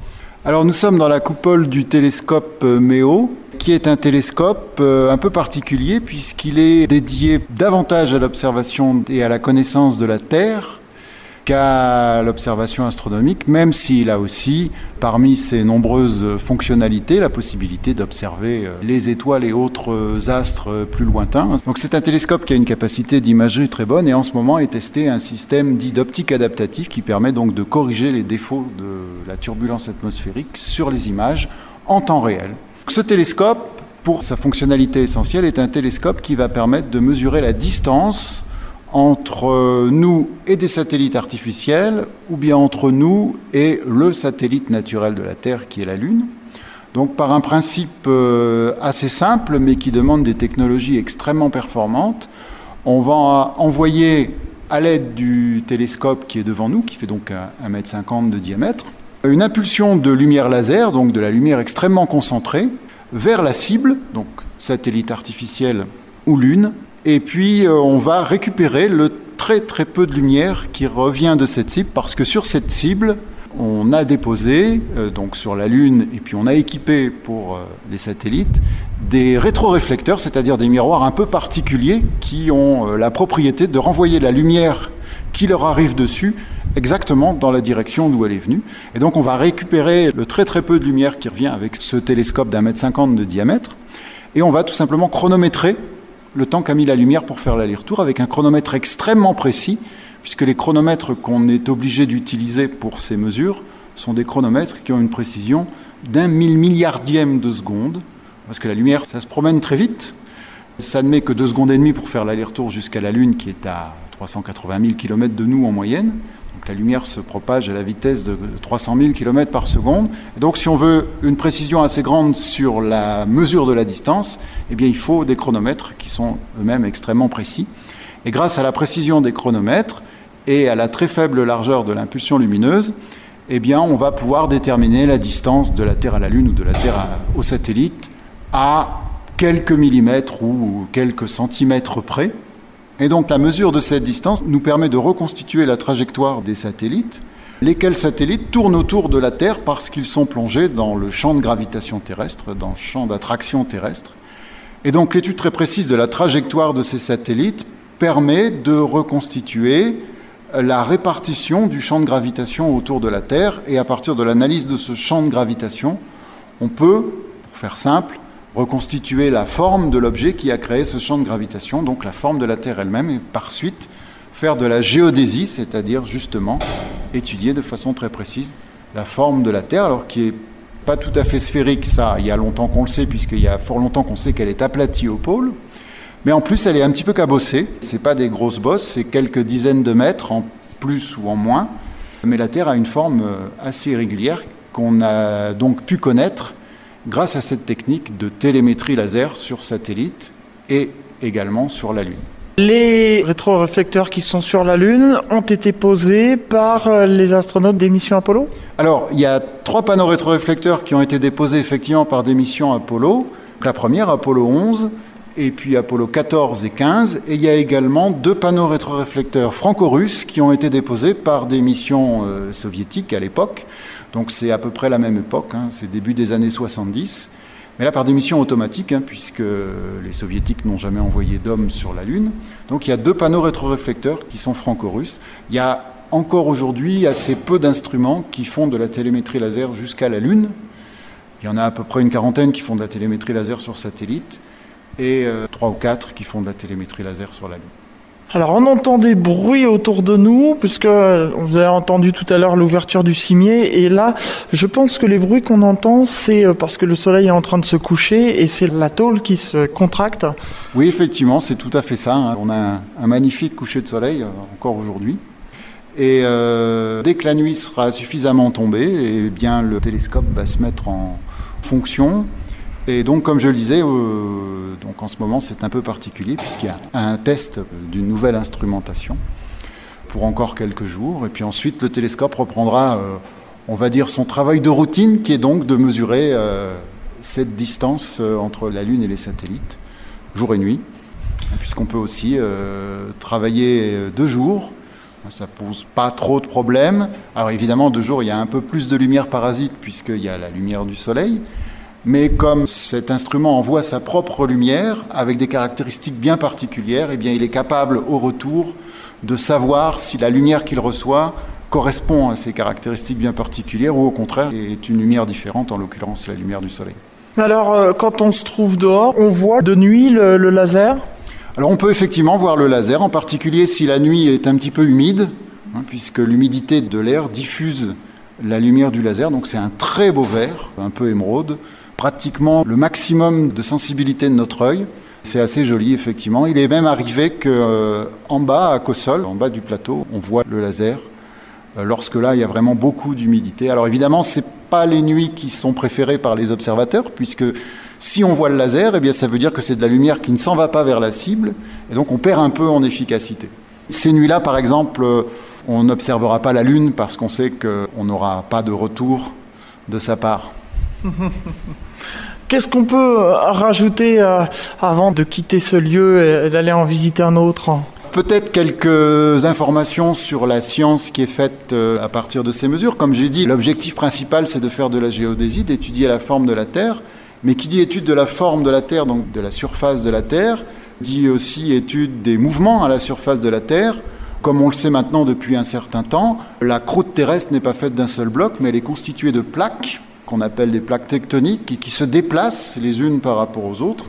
Alors nous sommes dans la coupole du télescope euh, MEO qui est un télescope un peu particulier puisqu'il est dédié davantage à l'observation et à la connaissance de la Terre qu'à l'observation astronomique, même s'il a aussi, parmi ses nombreuses fonctionnalités, la possibilité d'observer euh, les étoiles et autres euh, astres euh, plus lointains. Donc c'est un télescope qui a une capacité d'imagerie très bonne et en ce moment est testé un système dit d'optique adaptative qui permet donc de corriger les défauts de la turbulence atmosphérique sur les images en temps réel. Ce télescope, pour sa fonctionnalité essentielle, est un télescope qui va permettre de mesurer la distance entre nous et des satellites artificiels, ou bien entre nous et le satellite naturel de la Terre qui est la Lune. Donc par un principe euh, assez simple, mais qui demande des technologies extrêmement performantes, on va envoyer à l'aide du télescope qui est devant nous, qui fait donc 1,50 m de diamètre, une impulsion de lumière laser, donc de la lumière extrêmement concentrée, vers la cible, donc satellite artificiel ou Lune, et puis euh, on va récupérer le très très peu de lumière qui revient de cette cible parce que sur cette cible, on a déposé, euh, donc sur la Lune, et puis on a équipé pour euh, les satellites, des rétroréflecteurs, c'est-à-dire des miroirs un peu particuliers qui ont la propriété de renvoyer la lumière qui leur arrive dessus exactement dans la direction d'où elle est venue. Et donc on va récupérer le très très peu de lumière qui revient avec ce télescope d'un mètre cinquante de diamètre, et on va tout simplement chronométrer le temps qu'a mis la lumière pour faire l'aller-retour avec un chronomètre extrêmement précis, puisque les chronomètres qu'on est obligé d'utiliser pour ces mesures sont des chronomètres qui ont une précision d'un mille milliardième de seconde, parce que la lumière, ça se promène très vite. Ça ne met que deux secondes et demie pour faire l'aller-retour jusqu'à la Lune, qui est à 380 000 km de nous en moyenne la lumière se propage à la vitesse de 300 000 km par seconde. donc si on veut une précision assez grande sur la mesure de la distance, eh bien il faut des chronomètres qui sont eux-mêmes extrêmement précis. Et grâce à la précision des chronomètres et à la très faible largeur de l'impulsion lumineuse, eh bien on va pouvoir déterminer la distance de la Terre à la Lune ou de la Terre au satellite à quelques millimètres ou quelques centimètres près. Et donc la mesure de cette distance nous permet de reconstituer la trajectoire des satellites, lesquels satellites tournent autour de la Terre parce qu'ils sont plongés dans le champ de gravitation terrestre, dans le champ d'attraction terrestre. Et donc l'étude très précise de la trajectoire de ces satellites permet de reconstituer la répartition du champ de gravitation autour de la Terre. Et à partir de l'analyse de ce champ de gravitation, on peut, pour faire simple, reconstituer la forme de l'objet qui a créé ce champ de gravitation, donc la forme de la Terre elle-même, et par suite faire de la géodésie, c'est-à-dire justement étudier de façon très précise la forme de la Terre, alors qui est pas tout à fait sphérique, ça, il y a longtemps qu'on le sait, puisqu'il y a fort longtemps qu'on sait qu'elle est aplatie au pôle, mais en plus elle est un petit peu cabossée. C'est pas des grosses bosses, c'est quelques dizaines de mètres en plus ou en moins, mais la Terre a une forme euh, assez irrégulière qu'on a donc pu connaître grâce à cette technique de télémétrie laser sur satellite et également sur la Lune. Les rétroréflecteurs qui sont sur la Lune ont été posés par euh, les astronautes des missions Apollo? Alors, il y a trois panneaux rétroréflecteurs qui ont été déposés effectivement par des missions Apollo. La première, Apollo 11, et puis Apollo 14 et 15. Et il y a également deux panneaux rétroréflecteurs franco-russes qui ont été déposés par des missions euh, soviétiques à l'époque. Donc c'est à peu près la même époque, hein, c'est début des années 70. Mais là, par des missions automatiques, hein, puisque les soviétiques n'ont jamais envoyé d'hommes sur la Lune. Donc il y a deux panneaux rétroréflecteurs qui sont franco-russes. Il y a encore aujourd'hui assez peu d'instruments qui font de la télémétrie laser jusqu'à la Lune. Il y en a à peu près une quarantaine qui font de la télémétrie laser sur satellite et euh, trois ou quatre qui font de la télémétrie laser sur la Lune. Alors on entend des bruits autour de nous, puisque vous avez entendu tout à l'heure l'ouverture du cimier, et là je pense que les bruits qu'on entend, c'est euh, parce que le soleil est en train de se coucher et c'est la tôle qui se contracte. Oui, effectivement, c'est tout à fait ça. Hein. On a un, magnifique coucher de soleil, euh, encore aujourd'hui. Et euh, dès que la nuit sera suffisamment tombée, eh bien, le télescope va se mettre en fonction et donc, comme je le disais, euh, donc en ce moment, c'est un peu particulier puisqu'il y a un test d'une nouvelle instrumentation. pour encore quelques jours. Et puis ensuite, le télescope reprendra, on va dire, son travail de routine, qui est donc de mesurer cette distance entre la Lune et les satellites, jour et nuit, puisqu'on peut aussi travailler deux jours ça pose pas trop de problèmes. Alors évidemment, de jour, il y a un peu plus de lumière parasite puisqu'il y a la lumière du soleil. Mais comme cet instrument envoie sa propre lumière avec des caractéristiques bien particulières, eh bien, il est capable au retour de savoir si la lumière qu'il reçoit correspond à ces caractéristiques bien particulières ou au contraire est une lumière différente, en l'occurrence la lumière du soleil. Alors, euh, quand on se trouve dehors, on voit de nuit le laser? Alors on peut effectivement voir le laser, en particulier si la nuit est un petit peu humide, hein, puisque l'humidité de l'air diffuse la lumière du laser. Donc c'est un très beau vert, un peu émeraude, pratiquement le maximum de sensibilité de notre œil. C'est assez joli, effectivement. Il est même arrivé qu'en euh, bas, à Cossol, en bas du plateau, on voit le laser. Euh, lorsque là, il y a vraiment beaucoup d'humidité. Alors évidemment, ce pas les nuits qui sont préférées par les observateurs, puisque si on voit le laser, eh bien, ça veut dire que c'est de la lumière qui ne s'en va pas vers la cible, et donc on perd un peu en efficacité. Ces nuits-là, par exemple, on n'observera pas la Lune parce qu'on sait qu'on n'aura pas de retour de sa part. Qu'est-ce qu'on peut euh, rajouter euh, avant de quitter ce lieu et d'aller en visiter un autre? Peut-être quelques informations sur la science qui est faite euh, à partir de ces mesures. Comme j'ai dit, l'objectif principal, c'est de faire de la géodésie, d'étudier la forme de la Terre. Mais qui dit étude de la forme de la Terre, donc de la surface de la Terre, dit aussi étude des mouvements à la surface de la Terre. Comme on le sait maintenant depuis un certain temps, la croûte terrestre n'est pas faite d'un seul bloc, mais elle est constituée de plaques, qu'on appelle des plaques tectoniques, qui se déplacent les unes par rapport aux autres.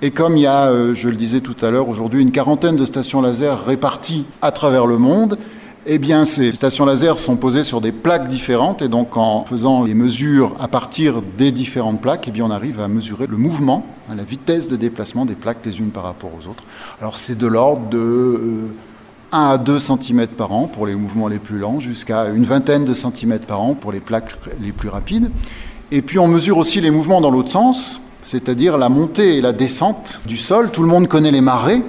Et comme il y a, euh, je le disais tout à l'heure, aujourd'hui une quarantaine de stations laser réparties à travers le monde, eh bien, ces stations laser sont posées sur des plaques différentes et donc en faisant les mesures à partir des différentes plaques, eh bien, on arrive à mesurer le mouvement, hein, la vitesse de déplacement des plaques les unes par rapport aux autres. Alors, c'est de l'ordre de 1 euh, à 2 cm par an pour les mouvements les plus lents, jusqu'à une vingtaine de centimètres par an pour les plaques les plus rapides. Et puis, on mesure aussi les mouvements dans l'autre sens, c'est-à-dire la montée et la descente du sol. Tout le monde connaît les marées,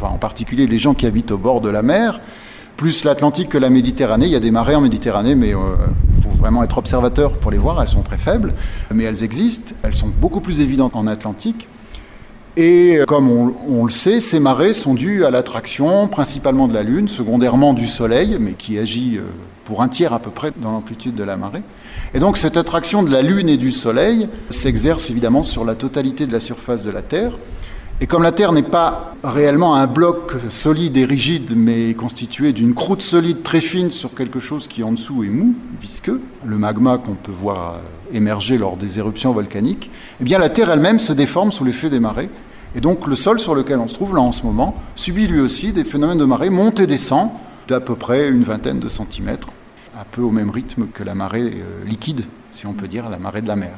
en particulier les gens qui habitent au bord de la mer plus l'Atlantique que la Méditerranée. Il y a des marées en Méditerranée, mais il euh, faut vraiment être observateur pour les voir. Elles sont très faibles, mais elles existent. Elles sont beaucoup plus évidentes en Atlantique. Et comme on, le sait, ces marées sont dues à l'attraction principalement de la Lune, secondairement du Soleil, mais qui agit euh, pour un tiers à peu près dans l'amplitude de la marée. Et donc cette attraction de la Lune et du Soleil s'exerce évidemment sur la totalité de la surface de la Terre. Et comme la Terre n'est pas réellement un bloc solide et rigide, mais constitué d'une croûte solide très fine sur quelque chose qui en dessous est mou, visqueux, le magma qu'on peut voir émerger lors des éruptions volcaniques, eh bien la Terre elle-même se déforme sous l'effet des marées. Et donc le sol sur lequel on se trouve là en ce moment subit lui aussi des phénomènes de marée, monte et descend d'à peu près une vingtaine de centimètres, un peu au même rythme que la marée euh, liquide, si on peut dire, la marée de la mer.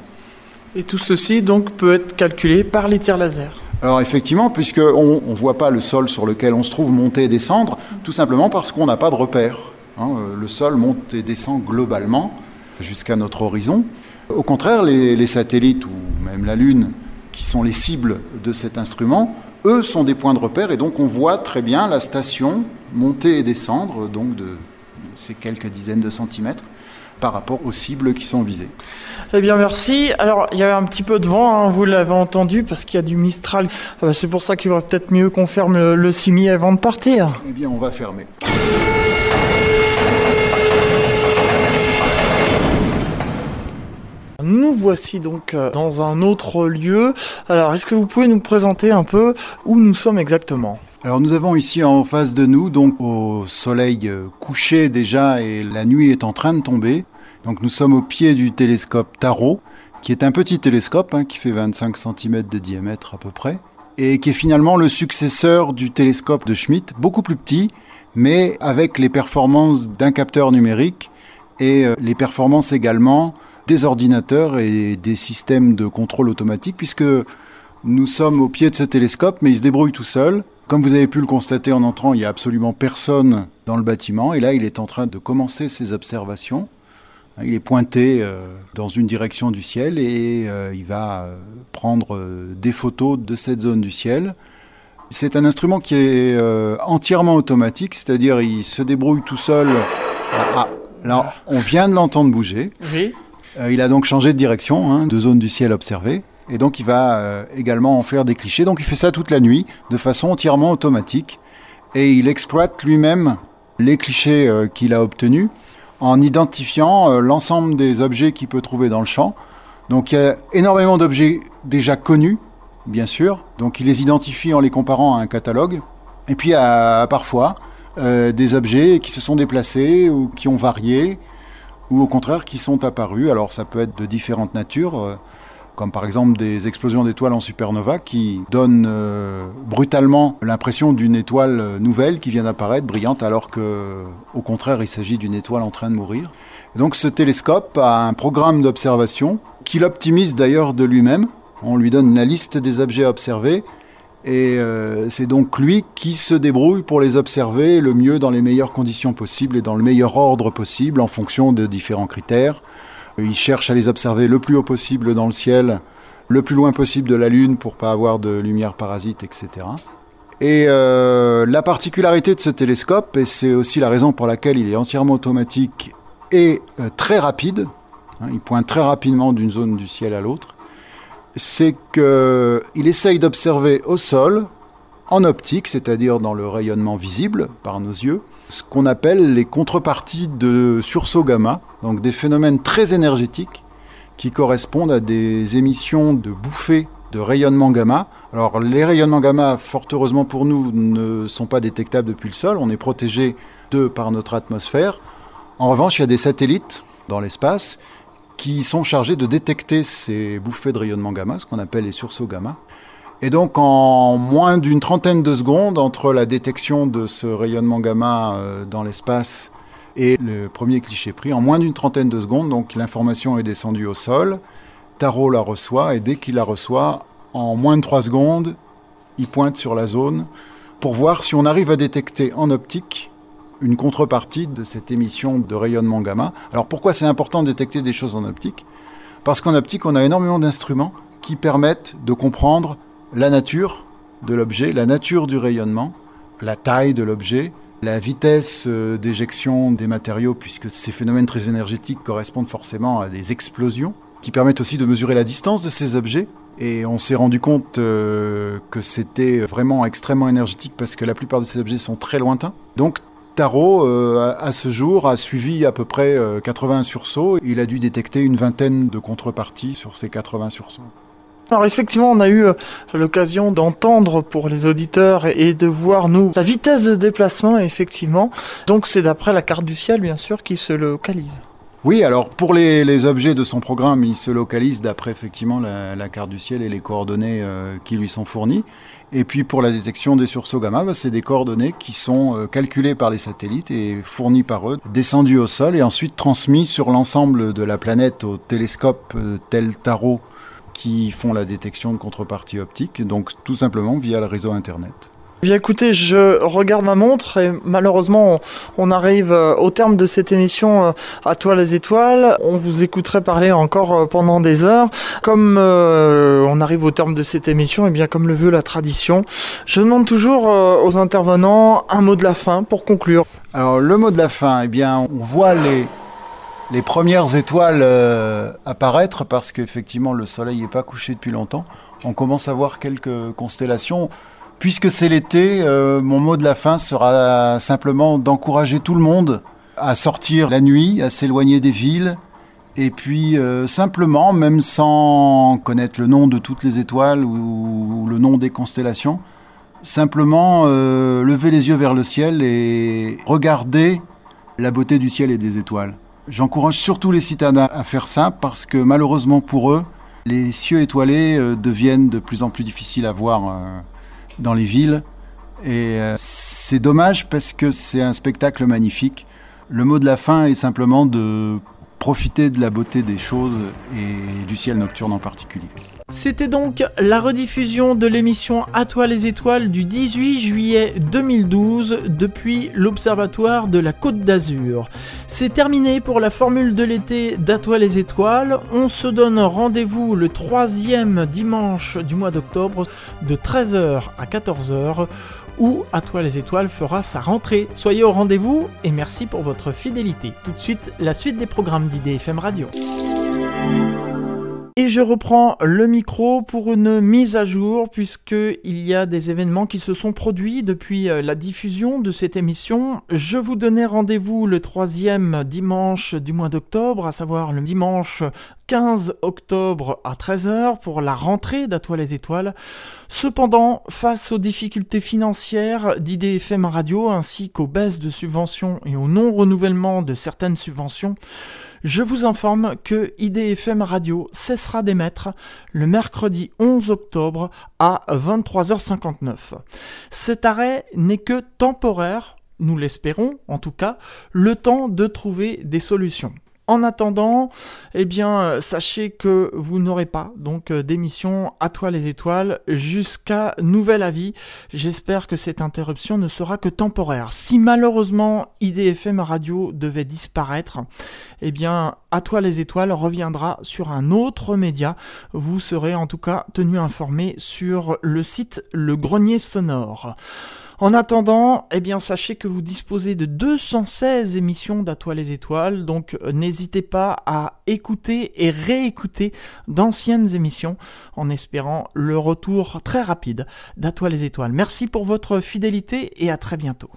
Et tout ceci donc peut être calculé par les tirs laser. Alors effectivement, puisqu'on ne voit pas le sol sur lequel on se trouve monter et descendre, tout simplement parce qu'on n'a pas de repère. Hein. Euh, le sol monte et descend globalement jusqu'à notre horizon. Au contraire, les, satellites ou même la Lune, qui sont les cibles de cet instrument, eux sont des points de repère et donc on voit très bien la station monter et descendre donc de ces quelques dizaines de centimètres par rapport aux cibles qui sont visées. Eh bien, merci. Alors, il y avait un petit peu de vent, hein, vous l'avez entendu, parce qu'il y a du Mistral. Euh, c'est pour ça qu'il va peut-être mieux qu'on ferme le, le cimier avant de partir. Eh bien, on va fermer. Nous voici donc euh, dans un autre lieu. Alors, est-ce que vous pouvez nous présenter un peu où nous sommes exactement? Alors nous avons ici en face de nous, donc au soleil euh, couché déjà et la nuit est en train de tomber, donc nous sommes au pied du télescope Tarot, qui est un petit télescope hein, qui fait 25 cm de diamètre à peu près, et qui est finalement le successeur du télescope de Schmidt, beaucoup plus petit, mais avec les performances d'un capteur numérique et euh, les performances également des ordinateurs et des systèmes de contrôle automatique, puisque nous sommes au pied de ce télescope, mais il se débrouille tout seul. Comme vous avez pu le constater en entrant, il n'y a absolument personne dans le bâtiment, et là il est en train de commencer ses observations. Il est pointé euh, dans une direction du ciel et euh, il va euh, prendre des photos de cette zone du ciel. C'est un instrument qui est entièrement automatique, c'est-à-dire il se débrouille tout seul. Ah, là, on vient de l'entendre bouger. Oui. Il a donc changé de direction, hein, de zone du ciel observée. Et donc il va également en faire des clichés. Donc il fait ça toute la nuit, de façon entièrement automatique. Et il exploite lui-même les clichés qu'il a obtenus en identifiant euh, l'ensemble des objets qu'il peut trouver dans le champ. Donc il y a énormément d'objets déjà connus, bien sûr. Donc il les identifie en les comparant à un catalogue. Et puis a parfois euh, des objets qui se sont déplacés ou qui ont varié, ou au contraire qui sont apparus. Alors ça peut être de différentes natures, euh, comme par exemple des explosions d'étoiles en supernova qui donnent euh, brutalement l'impression d'une étoile euh, nouvelle qui vient d'apparaître, brillante, alors que au contraire il s'agit d'une étoile en train de mourir. Donc ce télescope a un programme d'observation qu'il optimise d'ailleurs de lui-même. On lui donne la liste des objets à observer et euh, c'est donc lui qui se débrouille pour les observer le mieux dans les meilleures conditions possibles et dans le meilleur ordre possible en fonction de différents critères. Il cherche à les observer le plus haut possible dans le ciel, le plus loin possible de la Lune pour pas avoir de lumière parasite, etc. Et euh, la particularité de ce télescope, et c'est aussi la raison pour laquelle il est entièrement automatique et euh, très rapide, hein, il pointe très rapidement d'une zone du ciel à l'autre, c'est qu'il essaye d'observer au sol, en optique, c'est-à-dire dans le rayonnement visible par nos yeux, ce qu'on appelle les contreparties de sursaut gamma, donc des phénomènes très énergétiques qui correspondent à des émissions de bouffées de rayonnement gamma. Alors les rayonnements gamma, fort heureusement pour nous, ne sont pas détectables depuis le sol, on est protégé d'eux par notre atmosphère. En revanche, il y a des satellites dans l'espace qui sont chargés de détecter ces bouffées de rayonnement gamma, ce qu'on appelle les sursauts gamma. Et donc en moins d'une trentaine de secondes, entre la détection de ce rayonnement gamma euh, dans l'espace et le premier cliché pris, en moins d'une trentaine de secondes, donc l'information est descendue au sol, Tarot la reçoit, et dès qu'il la reçoit, en moins de 3 secondes, il pointe sur la zone pour voir si on arrive à détecter en optique une contrepartie de cette émission de rayonnement gamma. Alors pourquoi c'est important de détecter des choses en optique? Parce qu'en optique, on a énormément d'instruments qui permettent de comprendre la nature de l'objet, la nature du rayonnement, la taille de l'objet, la vitesse euh, d'éjection des matériaux, puisque ces phénomènes très énergétiques correspondent forcément à des explosions, qui permettent aussi de mesurer la distance de ces objets. Et on s'est rendu compte euh, que c'était vraiment extrêmement énergétique parce que la plupart de ces objets sont très lointains. Donc Tarot, euh, à ce jour, a suivi à peu près euh, 80 sursauts. Il a dû détecter une vingtaine de contreparties sur ces 80 sursauts. Alors effectivement, on a eu euh, l'occasion d'entendre pour les auditeurs et de voir nous la vitesse de déplacement effectivement. Donc c'est d'après la carte du ciel bien sûr qui se localise. Oui, alors pour les, objets de son programme, il se localise d'après effectivement la, carte du ciel et les coordonnées euh, qui lui sont fournies. Et puis pour la détection des sursauts gamma, bah, c'est des coordonnées qui sont euh, calculées par les satellites et fournies par eux, descendues au sol et ensuite transmises sur l'ensemble de la planète au télescope tel Tarot qui font la détection de contreparties optiques, donc tout simplement via le réseau Internet. Bien écoutez, je regarde ma montre et malheureusement on, arrive euh, au terme de cette émission euh, à toi les étoiles. On vous écouterait parler encore euh, pendant des heures. Comme euh, on arrive au terme de cette émission, et bien comme le veut la tradition, je demande toujours aux intervenants un mot de la fin pour conclure. Alors le mot de la fin, eh bien, on voit les, les premières étoiles euh, apparaître parce qu'effectivement le soleil n'est pas couché depuis longtemps. On commence à voir quelques constellations. Puisque c'est l'été, euh, mon mot de la fin sera simplement d'encourager tout le monde à sortir la nuit, à s'éloigner des villes, et puis euh, simplement, même sans connaître le nom de toutes les étoiles ou, ou le nom des constellations, simplement lever les yeux vers le ciel et regarder la beauté du ciel et des étoiles. J'encourage surtout les citadins à faire ça parce que malheureusement pour eux, les cieux étoilés euh, deviennent de plus en plus difficiles à voir euh, dans les villes. Et euh, c'est dommage parce que c'est un spectacle magnifique. Le mot de la fin est simplement de profiter de la beauté des choses et du ciel nocturne en particulier. C'était donc la rediffusion de l'émission À toi les étoiles du 18 juillet 2012 depuis l'Observatoire de la Côte d'Azur. C'est terminé pour la formule de l'été d'À toi les étoiles. On se donne rendez-vous le troisième dimanche du mois d'octobre de 13h à 14h où À toi les étoiles fera sa rentrée. Soyez au rendez-vous et merci pour votre fidélité. Tout de suite, la suite des programmes d'IDFM Radio. Et je reprends le micro pour une mise à jour puisqu'il y a des événements qui se sont produits depuis euh, la diffusion de cette émission. Je vous donnais rendez-vous le troisième dimanche du mois d'octobre, à savoir le dimanche 15 octobre à 13h pour la rentrée d'Atoile les Étoiles. Cependant, face aux difficultés financières d'IDFM Radio ainsi qu'aux baisses de subventions et au non-renouvellement de certaines subventions, je vous informe que IDFM Radio cessera d'émettre le mercredi 11 octobre à 23h59. Cet arrêt n'est que temporaire, nous l'espérons en tout cas, le temps de trouver des solutions. En attendant, eh bien, euh, sachez que vous n'aurez pas donc euh, d'émission à toi les étoiles jusqu'à nouvel avis. J'espère que cette interruption ne sera que temporaire. Si malheureusement IDFM Radio devait disparaître, eh bien, à toi les étoiles reviendra sur un autre média. Vous serez en tout cas tenu informé sur le site Le Grenier Sonore. En attendant, eh sachez que vous disposez de 216 émissions d'Atoile les Étoiles, donc euh, n'hésitez pas à écouter et réécouter d'anciennes émissions en espérant le retour très rapide d'Atoile les Étoiles. Merci pour votre fidélité et à très bientôt.